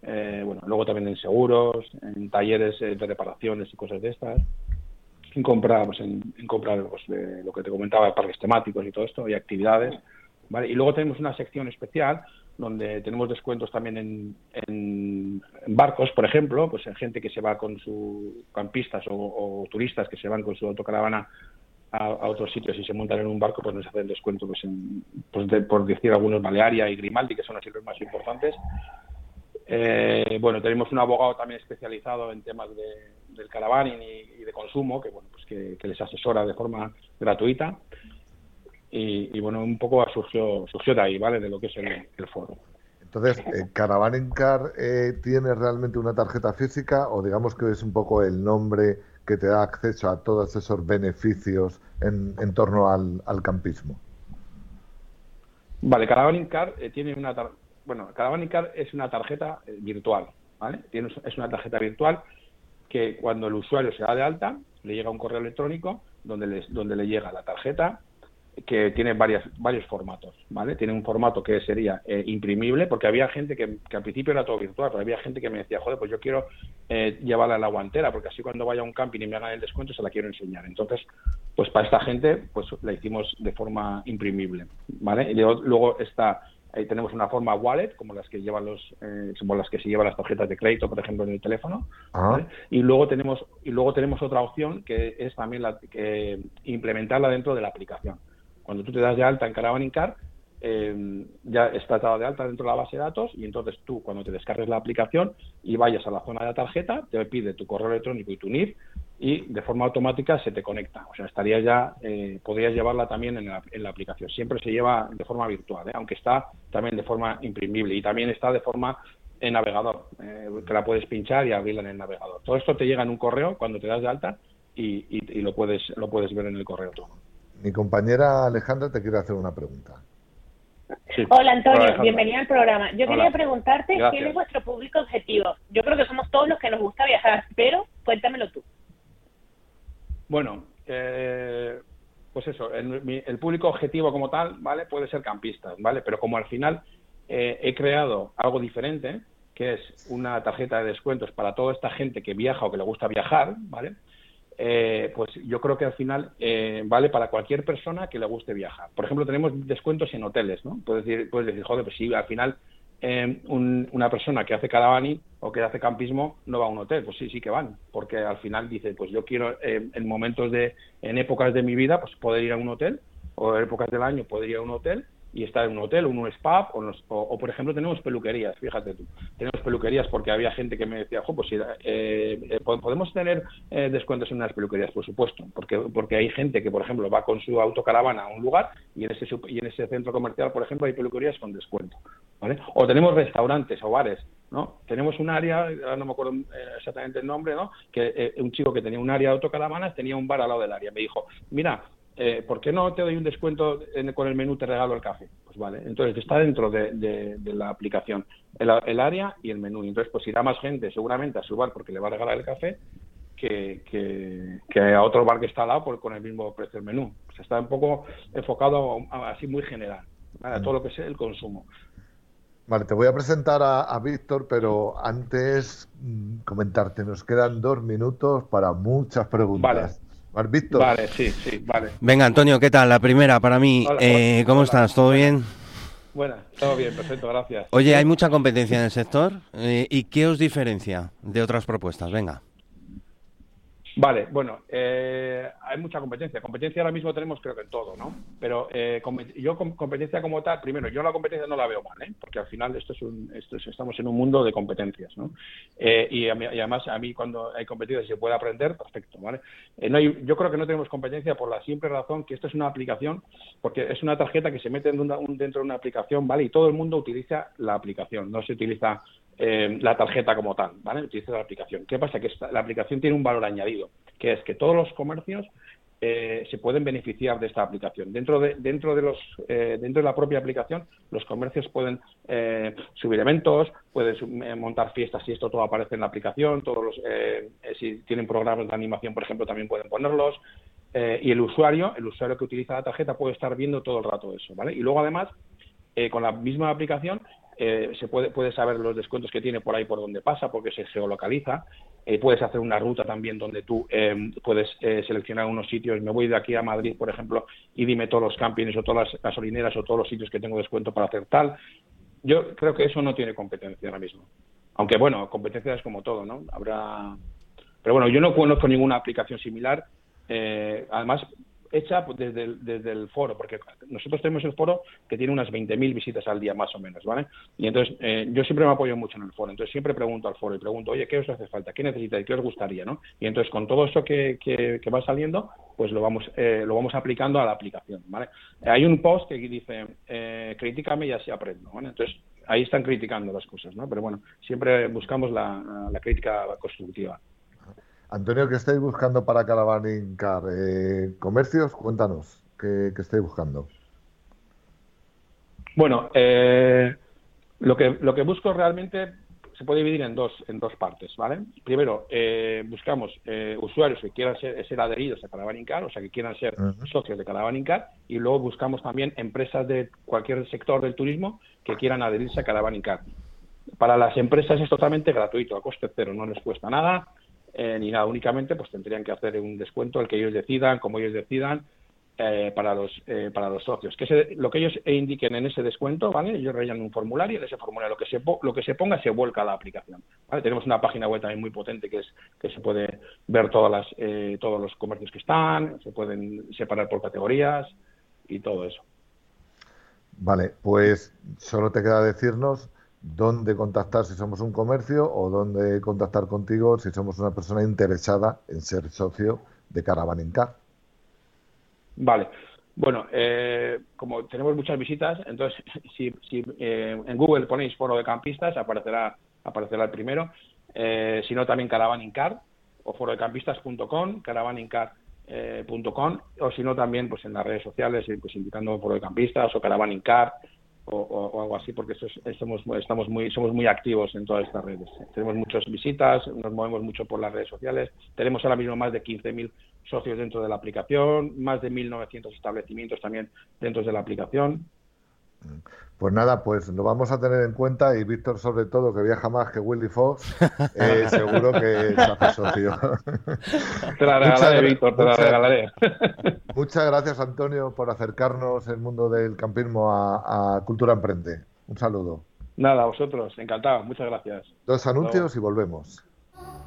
eh, bueno, luego también en seguros, en talleres eh, de reparaciones y cosas de estas, en comprar, pues en, comprar pues, de lo que te comentaba, parques temáticos y todo esto, y actividades, ¿vale? Y luego tenemos una sección especial donde tenemos descuentos también en, en, barcos, por ejemplo, pues en gente que se va con sus campistas o, turistas que se van con su autocaravana a, otros sitios y se montan en un barco, pues nos hacen descuento, pues, en, pues por decir algunos, Balearia y Grimaldi, que son así los más importantes, eh, bueno, tenemos un abogado también especializado en temas de, del caravaning y, de consumo, que bueno, pues que, les asesora de forma gratuita. Y, bueno, un poco surgió, surgió de ahí, ¿vale? De lo que es el, foro. Entonces, eh, ¿Caravaning Car eh, tiene realmente una tarjeta física o digamos que es un poco el nombre que te da acceso a todos esos beneficios en, en torno al, al campismo? Vale, Caravaning Car eh, tiene una, bueno, Caravanicar es una tarjeta eh, virtual, ¿vale? es una tarjeta virtual que cuando el usuario se da de alta, le llega un correo electrónico donde le, donde le llega la tarjeta que tiene varias, varios formatos, ¿vale? Tiene un formato que sería eh, imprimible, porque había gente que, al principio era todo virtual, pero había gente que me decía, joder, pues yo quiero eh, llevarla a la guantera, porque así cuando vaya a un camping y me hagan el descuento se la quiero enseñar. Entonces, pues para esta gente, pues la hicimos de forma imprimible, ¿vale? Y luego está Ahí tenemos una forma wallet, como las que llevan los, eh, como las que se llevan las tarjetas de crédito, por ejemplo, en el teléfono. Ah. Y luego tenemos y luego tenemos otra opción que es también la que implementarla dentro de la aplicación. Cuando tú te das de alta en Caravan Car, eh, ya está dado de alta dentro de la base de datos y entonces tú cuando te descargues la aplicación y vayas a la zona de la tarjeta, te pide tu correo electrónico y tu NIF y de forma automática se te conecta. O sea, estaría ya, eh, podrías llevarla también en la, aplicación. Siempre se lleva de forma virtual, ¿eh? aunque está también de forma imprimible y también está de forma en navegador, eh, que la puedes pinchar y abrirla en el navegador. Todo esto te llega en un correo cuando te das de alta y, y, lo puedes lo puedes ver en el correo todo. Mi compañera Alejandra te quiere hacer una pregunta. Hola Antonio, bienvenido al programa. Yo quería preguntarte quién es vuestro público objetivo. Yo creo que somos todos los que nos gusta viajar, pero cuéntamelo tú. Bueno, eh, pues eso, el, público objetivo como tal, ¿vale? Puede ser campistas, ¿vale? Pero como al final eh, he creado algo diferente, que es una tarjeta de descuentos para toda esta gente que viaja o que le gusta viajar, ¿vale? Eh, pues yo creo que al final eh, vale para cualquier persona que le guste viajar. Por ejemplo, tenemos descuentos en hoteles, ¿no? Puedes decir, puedes decir joder, pues sí, al final eh, una persona que hace caravani o que hace campismo no va a un hotel, pues sí, sí que van, porque al final dice, pues yo quiero en momentos de, en épocas de mi vida, pues poder ir a un hotel, o en épocas del año poder ir a un hotel, y estar en un hotel o un spa o, o, por ejemplo tenemos peluquerías fíjate tú tenemos peluquerías porque había gente que me decía pues eh, eh podemos tener eh, descuentos en unas peluquerías por supuesto porque porque hay gente que por ejemplo va con su autocaravana a un lugar y en ese y en ese centro comercial por ejemplo hay peluquerías con descuento ¿vale? o tenemos restaurantes o bares ¿no? Tenemos un área, no me acuerdo eh, exactamente el nombre, ¿no? Que un chico que tenía un área de autocaravanas tenía un bar al lado del área. Me dijo, mira, eh, ¿por qué no te doy un descuento con el menú te regalo el café? Pues vale, entonces está dentro de, la aplicación el, área y el menú. Entonces, pues irá más gente seguramente a su bar porque le va a regalar el café que, a otro bar que está al lado por, con el mismo precio del menú. O está un poco enfocado así muy general, a todo lo que es el consumo. Vale, te voy a presentar a, Víctor, pero antes mm, comentarte, nos quedan dos minutos para muchas preguntas. Vale. Víctor. Vale, sí, sí, vale. Venga, Antonio, ¿qué tal? La primera para mí. Eh, ¿Cómo estás? ¿Todo bien? Bueno, todo bien, perfecto, gracias. Oye, ¿hay mucha competencia en el sector? Eh, ¿Y qué os diferencia de otras propuestas? Venga. Vale, bueno, eh, hay mucha competencia. Competencia ahora mismo tenemos creo que en todo, ¿no? Pero eh, yo competencia como tal, primero, yo la competencia no la veo mal, ¿eh? Porque al final esto es un, esto estamos en un mundo de competencias, ¿no? Eh, y, además a mí cuando hay competencia y se puede aprender, perfecto, ¿vale? no yo creo que no tenemos competencia por la simple razón que esto es una aplicación, porque es una tarjeta que se mete dentro de una aplicación, ¿vale? Y todo el mundo utiliza la aplicación, no se utiliza eh, la tarjeta como tal, ¿vale? Utiliza la aplicación. ¿Qué pasa? Que la aplicación tiene un valor añadido, que es que todos los comercios eh, se pueden beneficiar de esta aplicación. Dentro de, dentro de los, eh, dentro de la propia aplicación, los comercios pueden subir eventos, pueden montar fiestas y esto todo aparece en la aplicación. Todos los, si tienen programas de animación, por ejemplo, también pueden ponerlos. y el usuario, el usuario que utiliza la tarjeta puede estar viendo todo el rato eso, ¿vale? Y luego además, con la misma aplicación eh, se puede, puede saber los descuentos que tiene por ahí por donde pasa porque se geolocaliza. Eh, puedes hacer una ruta también donde tú em, puedes eh, seleccionar unos sitios. Me voy de aquí a Madrid, por ejemplo, y dime todos los campings o todas las gasolineras o todos los sitios que tengo descuento para hacer tal. Yo creo que eso no tiene competencia ahora mismo. Aunque bueno, competencia es como todo, ¿no? Habrá. Pero bueno, yo no conozco ninguna aplicación similar. además, hecha pues, desde el, desde el foro, porque nosotros tenemos el foro que tiene unas 20.000 visitas al día más o menos, ¿vale? Y entonces eh, yo siempre me apoyo mucho en el foro, entonces siempre pregunto al foro y pregunto, oye, ¿qué os hace falta? ¿Qué necesitáis? ¿Qué os gustaría? ¿no? Y entonces con todo eso que, que, va saliendo, pues lo vamos, eh, lo vamos aplicando a la aplicación, ¿vale? Hay un post que dice, eh, críticame y así aprendo, ¿vale? Entonces ahí están criticando las cosas, ¿no? Pero bueno, siempre buscamos la, la crítica constructiva. Antonio, ¿qué estáis buscando para Caravaning Car? Eh, ¿Comercios? Cuéntanos, ¿qué, estáis buscando? Bueno, eh, lo, que, lo que busco realmente se puede dividir en dos, en dos partes, ¿vale? Primero, eh, buscamos usuarios que quieran ser, ser, adheridos a Caravaning Car, o sea, que quieran ser socios de Caravaning Car, y luego buscamos también empresas de cualquier sector del turismo que quieran adherirse a Caravaning Car. Para las empresas es totalmente gratuito, a coste cero, no les cuesta nada, eh, ni nada, únicamente pues tendrían que hacer un descuento el que ellos decidan, como ellos decidan, eh, para los eh, para los socios. Que lo que ellos indiquen en ese descuento, ¿vale? Ellos rellenan un formulario en ese formulario lo que se lo que se ponga se vuelca a la aplicación. ¿vale? Tenemos una página web también muy potente que es que se puede ver todas las todos los comercios que están, se pueden separar por categorías y todo eso. Vale, pues solo te queda decirnos dónde contactar si somos un comercio o dónde contactar contigo si somos una persona interesada en ser socio de Caravan Car. Vale. Bueno, eh, como tenemos muchas visitas, entonces <laughs> si, eh, en Google ponéis foro de campistas aparecerá aparecerá el primero. Eh, si no, también Caravan Car o forodecampistas.com, caravanincar.com o si no también pues en las redes sociales pues indicando foro de campistas o Caravan Car o, algo así, porque estamos, estamos muy, somos muy activos en todas estas redes. Tenemos muchas visitas, nos movemos mucho por las redes sociales. Tenemos ahora mismo más de 15.000 socios dentro de la aplicación, más de 1.900 establecimientos también dentro de la aplicación. Pues nada, pues lo vamos a tener en cuenta y Víctor sobre todo, que viaja más que Willy Fox, eh, <laughs> seguro que se hace socio. <laughs> Te la regalaré, Víctor, te la regalaré. <laughs> Muchas gracias, Antonio, por acercarnos el mundo del campismo a, Cultura Emprende. Un saludo. Nada, a vosotros, encantado, muchas gracias. Dos anuncios y volvemos.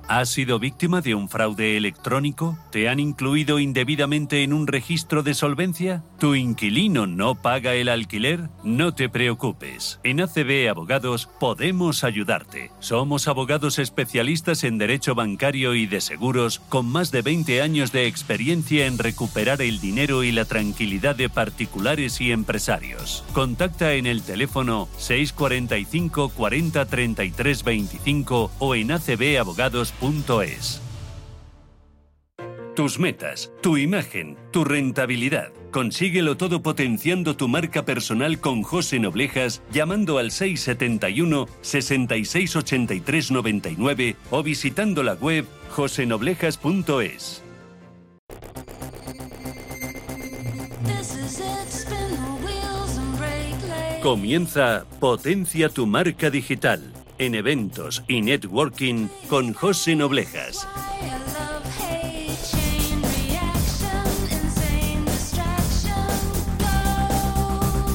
¿Has sido víctima de un fraude electrónico? ¿Te han incluido indebidamente en un registro de solvencia? ¿Tu inquilino no paga el alquiler? No te preocupes. En ACB Abogados podemos ayudarte. Somos abogados especialistas en derecho bancario y de seguros con más de 20 años de experiencia en recuperar el dinero y la tranquilidad de particulares y empresarios. Contacta en el teléfono 645 40 33 25 o en acbabogados.com tus metas, tu imagen, tu rentabilidad. Consíguelo todo potenciando tu marca personal con José Noblejas llamando al 671 668399 o visitando la web josenoblejas.es. Comienza Potencia tu marca digital en eventos y networking con José Noblejas.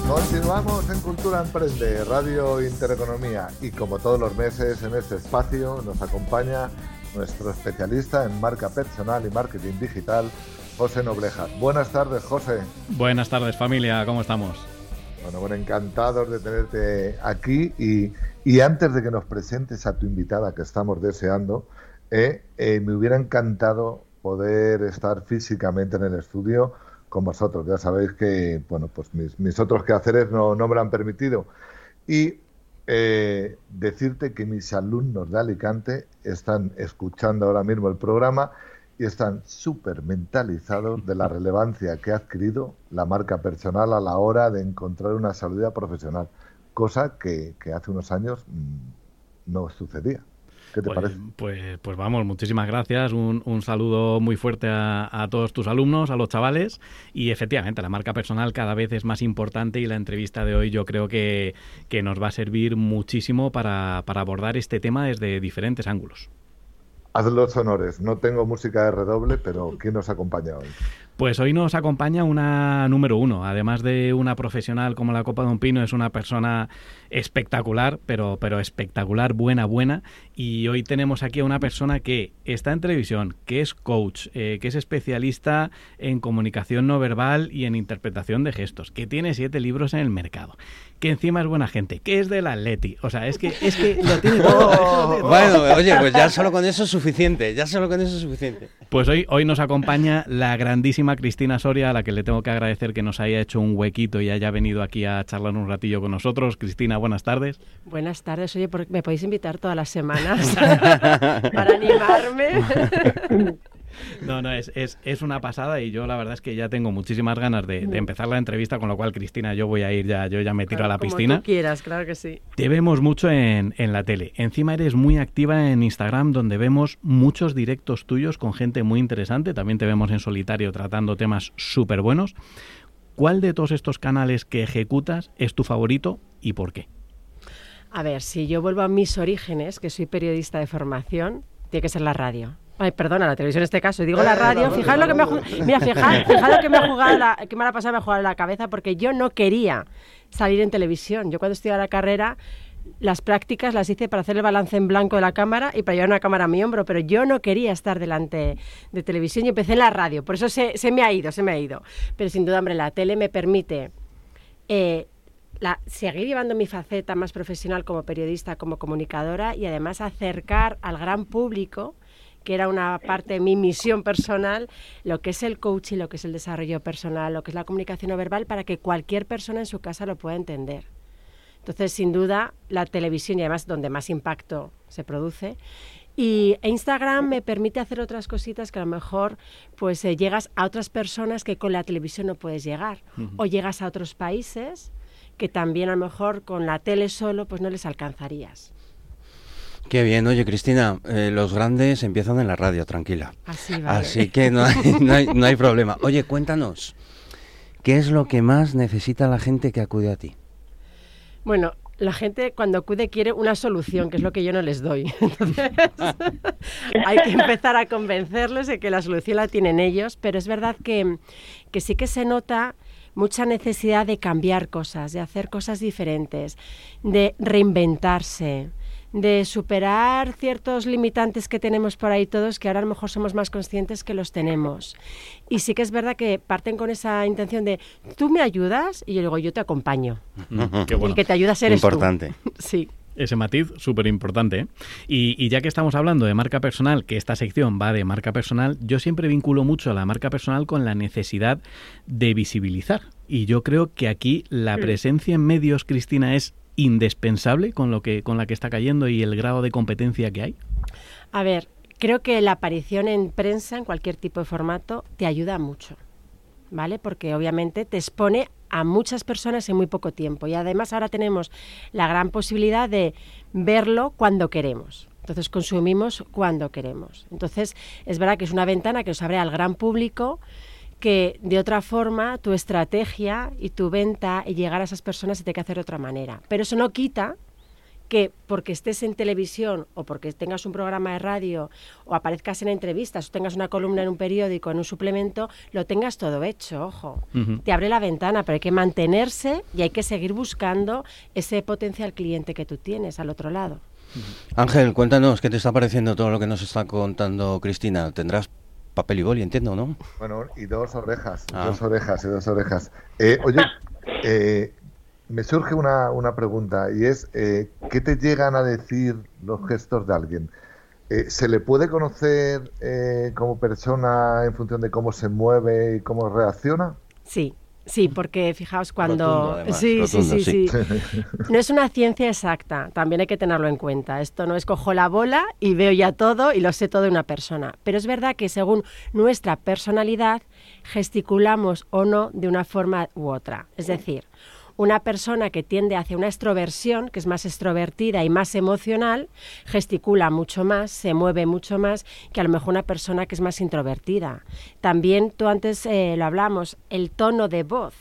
Continuamos en Cultura Emprende, Radio Intereconomía y como todos los meses en este espacio nos acompaña nuestro especialista en marca personal y marketing digital, José Noblejas. Buenas tardes, José. Buenas tardes, familia, ¿cómo estamos? Bueno, bueno, encantados de tenerte aquí y, antes de que nos presentes a tu invitada que estamos deseando, eh, eh, me hubiera encantado poder estar físicamente en el estudio con vosotros. Ya sabéis que, bueno, pues mis, otros quehaceres no, no me lo han permitido. Y eh, decirte que mis alumnos de Alicante están escuchando ahora mismo el programa y están súper mentalizados de la relevancia que ha adquirido la marca personal a la hora de encontrar una salida profesional, cosa que, que hace unos años mm, no sucedía. ¿Qué te pues, parece? Pues, pues vamos, muchísimas gracias. Un, un saludo muy fuerte a, todos tus alumnos, a los chavales. Y efectivamente, la marca personal cada vez es más importante y la entrevista de hoy yo creo que, que nos va a servir muchísimo para, para abordar este tema desde diferentes ángulos. Haz los honores. No tengo música de redoble, pero ¿quién nos acompaña hoy? Pues hoy nos acompaña una número uno. Además de una profesional como la Copa de un Pino, es una persona espectacular, pero, pero espectacular, buena, buena. Y hoy tenemos aquí a una persona que está en televisión, que es coach, eh, que es especialista en comunicación no verbal y en interpretación de gestos, que tiene siete libros en el mercado, que encima es buena gente, que es del Atleti. O sea, es que, es que lo tiene <laughs> todo. bueno, oye, pues ya solo con eso es suficiente, ya solo con eso es suficiente. Pues hoy, hoy nos acompaña la grandísima Cristina Soria, a la que le tengo que agradecer que nos haya hecho un huequito y haya venido aquí a charlar un ratillo con nosotros. Cristina, buenas tardes. Buenas tardes. Oye, ¿me podéis invitar todas las semanas <laughs> para animarme? <laughs> No, no, es, es, una pasada y yo la verdad es que ya tengo muchísimas ganas de, empezar la entrevista, con lo cual, Cristina, yo voy a ir ya, yo ya me tiro a la piscina. Como quieras, claro que sí. Te vemos mucho en, en la tele. Encima eres muy activa en Instagram, donde vemos muchos directos tuyos con gente muy interesante. También te vemos en solitario tratando temas súper buenos. ¿Cuál de todos estos canales que ejecutas es tu favorito y por qué? A ver, si yo vuelvo a mis orígenes, que soy periodista de formación, tiene que ser la radio. Ay, perdona, la televisión en este caso. Digo la eh, radio. Fijaos lo que me ha Mira, <laughs> lo que me ha jugado la, que me ha pasado me ha jugado la cabeza porque yo no quería salir en televisión. Yo cuando estudiaba la carrera las prácticas las hice para hacer el balance en blanco de la cámara y para llevar una cámara a mi hombro, pero yo no quería estar delante de televisión y empecé en la radio. Por eso se, me ha ido, se me ha ido. Pero sin duda, hombre, la tele me permite eh, la, seguir llevando mi faceta más profesional como periodista, como comunicadora y además acercar al gran público que era una parte de mi misión personal, lo que es el coaching, lo que es el desarrollo personal, lo que es la comunicación no verbal, para que cualquier persona en su casa lo pueda entender. Entonces, sin duda, la televisión y además donde más impacto se produce. Y Instagram me permite hacer otras cositas que a lo mejor pues eh, llegas a otras personas que con la televisión no puedes llegar. O llegas a otros países que también a lo mejor con la tele solo pues no les alcanzarías. Qué bien, oye Cristina, eh, los grandes empiezan en la radio, tranquila. Así, vale. Así que no hay, <laughs> no, hay, no hay problema. Oye, cuéntanos, ¿qué es lo que más necesita la gente que acude a ti? Bueno, la gente cuando acude quiere una solución, que es lo que yo no les doy. <laughs> Entonces, hay que empezar a convencerles de que la solución la tienen ellos, pero es verdad que, que sí que se nota mucha necesidad de cambiar cosas, de hacer cosas diferentes, de reinventarse, de superar ciertos limitantes que tenemos por ahí todos, que ahora a lo mejor somos más conscientes que los tenemos. Y sí que es verdad que parten con esa intención de, tú me ayudas, y yo digo, yo te acompaño. El que te ayuda a ser Importante. <laughs> sí ese matiz súper importante. ¿eh? Y, ya que estamos hablando de marca personal, que esta sección va de marca personal, yo siempre vinculo mucho a la marca personal con la necesidad de visibilizar. Y yo creo que aquí la presencia en medios, Cristina, es indispensable con lo que con la que está cayendo y el grado de competencia que hay. A ver, creo que la aparición en prensa, en cualquier tipo de formato, te ayuda mucho, ¿vale? Porque obviamente te expone a muchas personas en muy poco tiempo y además ahora tenemos la gran posibilidad de verlo cuando queremos. Entonces consumimos cuando queremos. Entonces es verdad que es una ventana que nos abre al gran público que de otra forma tu estrategia y tu venta y llegar a esas personas se tiene que hacer de otra manera. Pero eso no quita que porque estés en televisión o porque tengas un programa de radio o aparezcas en entrevistas o tengas una columna en un periódico, en un suplemento, lo tengas todo hecho, ojo. Te abre la ventana, pero hay que mantenerse y hay que seguir buscando ese potencial cliente que tú tienes al otro lado. Ángel, cuéntanos qué te está pareciendo todo lo que nos está contando Cristina. Tendrás papel y boli, entiendo, ¿no? Bueno, y dos orejas, ah. dos orejas y dos orejas. Eh, oye, eh, me surge una, una pregunta y es, eh, ¿qué te llegan a decir los gestos de alguien? ¿Se le puede conocer como persona en función de cómo se mueve y cómo reacciona? Sí, Sí, porque fijaos cuando... sí, sí, sí, sí, <laughs> No es una ciencia exacta, también hay que tenerlo en cuenta. Esto no es cojo la bola y veo ya todo y lo sé todo de una persona. Pero es verdad que según nuestra personalidad gesticulamos o no de una forma u otra. Es decir, una persona que tiende hacia una extroversión, que es más extrovertida y más emocional, gesticula mucho más, se mueve mucho más que a lo mejor una persona que es más introvertida. También tú antes eh, lo hablamos, el tono de voz,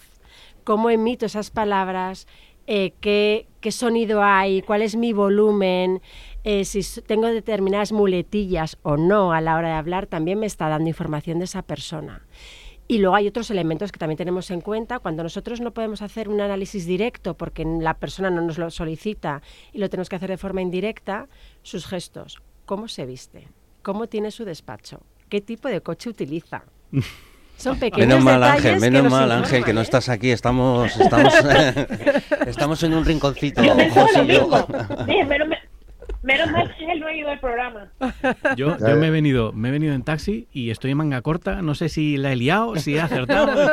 cómo emito esas palabras, eh, qué, qué, sonido hay, cuál es mi volumen, eh, si tengo determinadas muletillas o no a la hora de hablar, también me está dando información de esa persona. Y luego hay otros elementos que también tenemos en cuenta. Cuando nosotros no podemos hacer un análisis directo porque la persona no nos lo solicita y lo tenemos que hacer de forma indirecta, sus gestos, cómo se viste, cómo tiene su despacho, qué tipo de coche utiliza. <laughs> Son pequeños menos mal Ángel, menos mal Ángel, que no ¿eh? estás aquí, estamos, estamos, <laughs> <laughs> estamos en un rinconcito. Menos mal que él no ha ido al programa. Yo, yo me he venido, me he venido en taxi y estoy en manga corta. No sé si la he liado, si he acertado.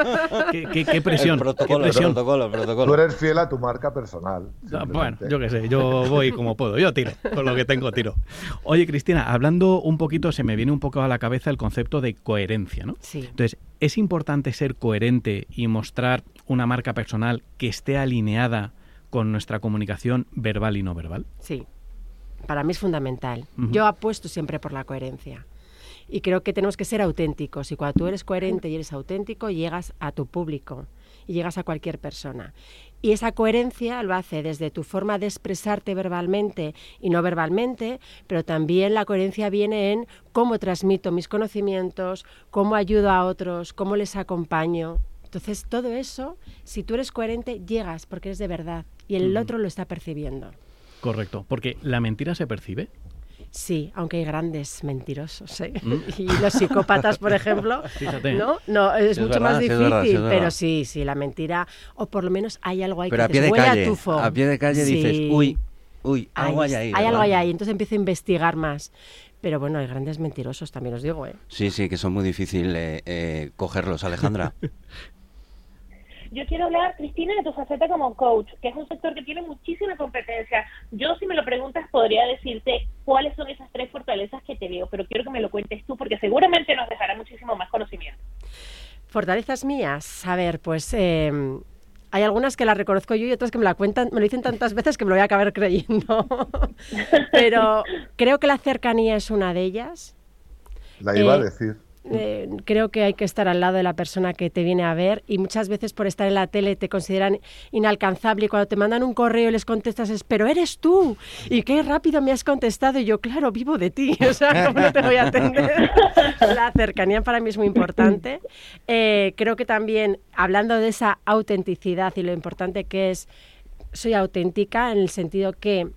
<laughs> ¿Qué, qué, presión? protocolo, ¿qué presión? Protocolo, protocolo. Tú eres fiel a tu marca personal. Bueno, yo qué sé, yo voy como puedo. Yo tiro, con lo que tengo tiro. Oye, Cristina, hablando un poquito, se me viene un poco a la cabeza el concepto de coherencia, ¿no? Sí. Entonces, ¿es importante ser coherente y mostrar una marca personal que esté alineada con nuestra comunicación verbal y no verbal? Sí, para mí es fundamental. Yo apuesto siempre por la coherencia. Y creo que tenemos que ser auténticos. Y cuando tú eres coherente y eres auténtico, llegas a tu público y llegas a cualquier persona. Y esa coherencia lo hace desde tu forma de expresarte verbalmente y no verbalmente, pero también la coherencia viene en cómo transmito mis conocimientos, cómo ayudo a otros, cómo les acompaño. Entonces, todo eso, si tú eres coherente, llegas porque eres de verdad y el otro lo está percibiendo. Correcto, porque la mentira se percibe. Sí, aunque hay grandes mentirosos. ¿eh? Mm. <laughs> Y los psicópatas, por ejemplo, <laughs> ¿no? no es, mucho más difícil, pero sí, sí, la mentira, o por lo menos hay algo ahí pero que a pie de calle, a tufo. A pie de calle dices, uy, uy, algo hay ahí. Hay algo ahí, entonces empiezo a investigar más. Pero bueno, hay grandes mentirosos, también os digo, ¿eh? Sí, sí, que son muy difíciles eh, eh, cogerlos, Alejandra. <laughs> Yo quiero hablar, Cristina, de tu faceta como coach, que es un sector que tiene muchísima competencia. Yo, si me lo preguntas, podría decirte cuáles son esas tres fortalezas que te veo, pero quiero que me lo cuentes tú, porque seguramente nos dejará muchísimo más conocimiento. Fortalezas mías, a ver, pues... Eh, hay algunas que las reconozco yo y otras que me la cuentan, me lo dicen tantas veces que me lo voy a acabar creyendo. <laughs> Pero creo que la cercanía es una de ellas. La iba a eh, decir. Eh, creo que hay que estar al lado de la persona que te viene a ver y muchas veces por estar en la tele te consideran inalcanzable y cuando te mandan un correo y les contestas es, pero eres tú y qué rápido me has contestado y yo, claro, vivo de ti, <laughs> o sea, ¿cómo no te voy a atender? <laughs> la cercanía para mí es muy importante. Eh, creo que también, hablando de esa autenticidad y lo importante que es, soy auténtica en el sentido que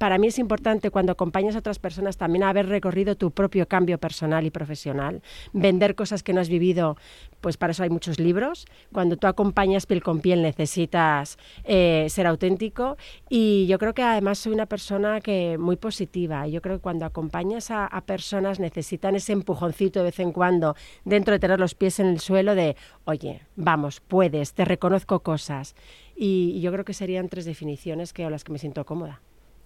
para mí es importante cuando acompañas a otras personas también haber recorrido tu propio cambio personal y profesional, vender cosas que no has vivido, pues para eso hay muchos libros. Cuando tú acompañas piel con piel necesitas eh, ser auténtico y yo creo que además soy una persona que muy positiva. Yo creo que cuando acompañas a, personas necesitan ese empujoncito de vez en cuando dentro de tener los pies en el suelo de, oye, vamos, puedes, te reconozco cosas. Y, yo creo que serían tres definiciones que, a las que me siento cómoda.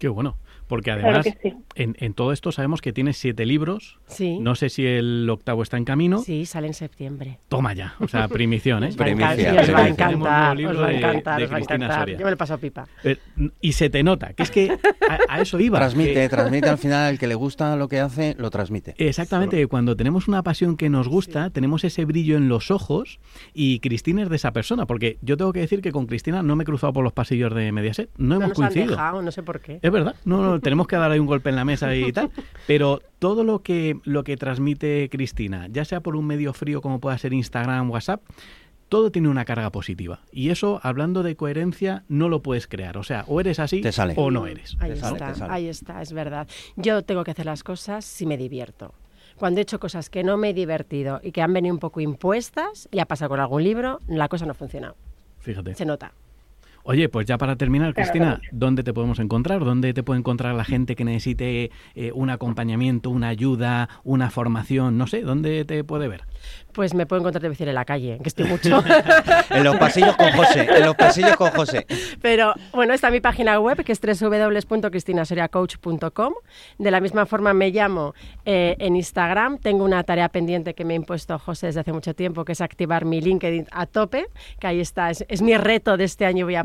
Qué bueno. Porque además, en, todo esto sabemos que tienes siete libros. Sí. No sé si el octavo está en camino. Sí, sale en septiembre. Toma ya. O sea, <laughs> primición, ¿eh? Primicia. Os va a encantar. Os va a encantar. Os va a encantar. Yo me lo paso pipa. Eh, y se te nota, que es que a, eso iba. Transmite, transmite al <laughs> final. El que le gusta lo que hace, lo transmite. Exactamente. Cuando tenemos una pasión que nos gusta, tenemos ese brillo en los ojos y Cristina es de esa persona. Porque yo tengo que decir que con Cristina no me he cruzado por los pasillos de Mediaset. No, hemos coincidido. no sé por qué. Es verdad. No, no, tenemos que dar ahí un golpe en la mesa y tal, pero todo lo que, lo que transmite Cristina, ya sea por un medio frío como pueda ser Instagram, WhatsApp, todo tiene una carga positiva. Y eso, hablando de coherencia, no lo puedes crear. O sea, o eres así o no eres. Ahí está, ahí está, es verdad. Yo tengo que hacer las cosas si me divierto. Cuando he hecho cosas que no me he divertido y que han venido un poco impuestas, ya pasa con algún libro, la cosa no ha funcionado. Fíjate. Se nota. Oye, pues ya para terminar, Cristina, ¿dónde te podemos encontrar? ¿Dónde te puede encontrar la gente que necesite eh, un acompañamiento, una ayuda, una formación? No sé, ¿dónde te puede ver? Pues me puedo encontrar de decir en la calle, que estoy mucho. <laughs> en los pasillos con José, en los pasillos con José. Pero bueno, está mi página web que es www.cristinasoriacoach.com. De la misma forma me llamo eh, en Instagram. Tengo una tarea pendiente que me ha impuesto José desde hace mucho tiempo, que es activar mi LinkedIn a tope, que ahí está, es, mi reto de este año, voy a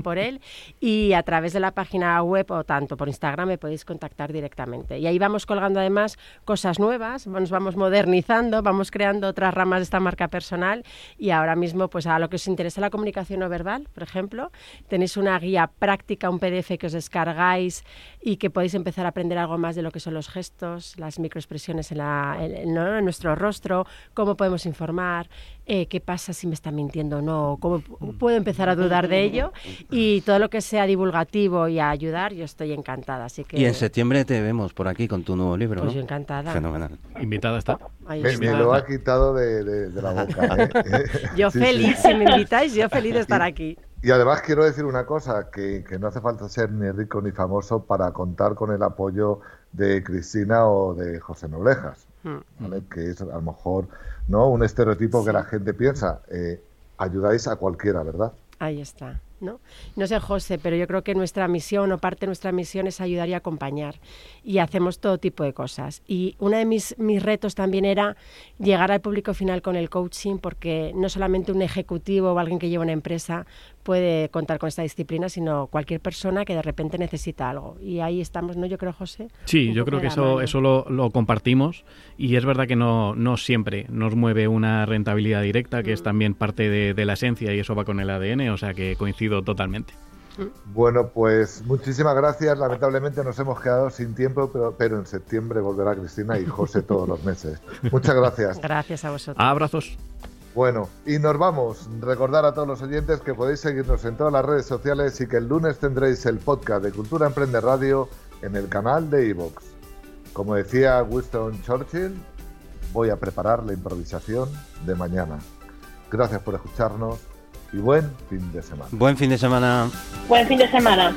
Y a través de la página web o tanto por Instagram me podéis contactar directamente. Y ahí vamos colgando además cosas nuevas, nos vamos modernizando, vamos creando otras ramas de esta marca personal y ahora mismo pues a lo que os interesa la comunicación no verbal, por ejemplo, tenéis una guía práctica, un PDF que os descargáis y que podéis empezar a aprender algo más de lo que son los gestos, las microexpresiones en, nuestro rostro, cómo podemos informar, eh, qué pasa si me está mintiendo o no, cómo puedo empezar a dudar de ello y todo lo que sea divulgativo y a ayudar, yo estoy encantada. Así que... Y en septiembre te vemos por aquí con tu nuevo libro. Pues yo encantada. Fenomenal. Invitada está. me, lo ha quitado de, la boca. ¿eh? <laughs> yo feliz, si me invitáis, yo feliz de estar aquí. Y además quiero decir una cosa, que, no hace falta ser ni rico ni famoso para contar con el apoyo de Cristina o de José Noblejas, hmm. que es a lo mejor no un estereotipo que la gente piensa. Eh, ayudáis a cualquiera, ¿verdad? Ahí está. ¿no? No sé, José, pero yo creo que nuestra misión o parte de nuestra misión es ayudar y acompañar. Y hacemos todo tipo de cosas. Y uno de mis, mis retos también era llegar al público final con el coaching, porque no solamente un ejecutivo o alguien que lleva una empresa puede contar con esta disciplina, sino cualquier persona que de repente necesita algo. Y ahí estamos, ¿no? Yo creo, José. Sí, yo creo que eso, eso lo, lo, compartimos y es verdad que no, no siempre nos mueve una rentabilidad directa, que es mm. también parte de, de la esencia y eso va con el ADN, o sea que coincido totalmente. Bueno, pues muchísimas gracias. Lamentablemente nos hemos quedado sin tiempo, pero, pero en septiembre volverá Cristina y José todos los meses. Muchas gracias. Gracias a vosotros. Abrazos. Bueno, y nos vamos. Recordar a todos los oyentes que podéis seguirnos en todas las redes sociales y que el lunes tendréis el podcast de Cultura Emprende Radio en el canal de Evox. Como decía Winston Churchill, voy a preparar la improvisación de mañana. Gracias por escucharnos y buen fin de semana. Buen fin de semana. Buen fin de semana.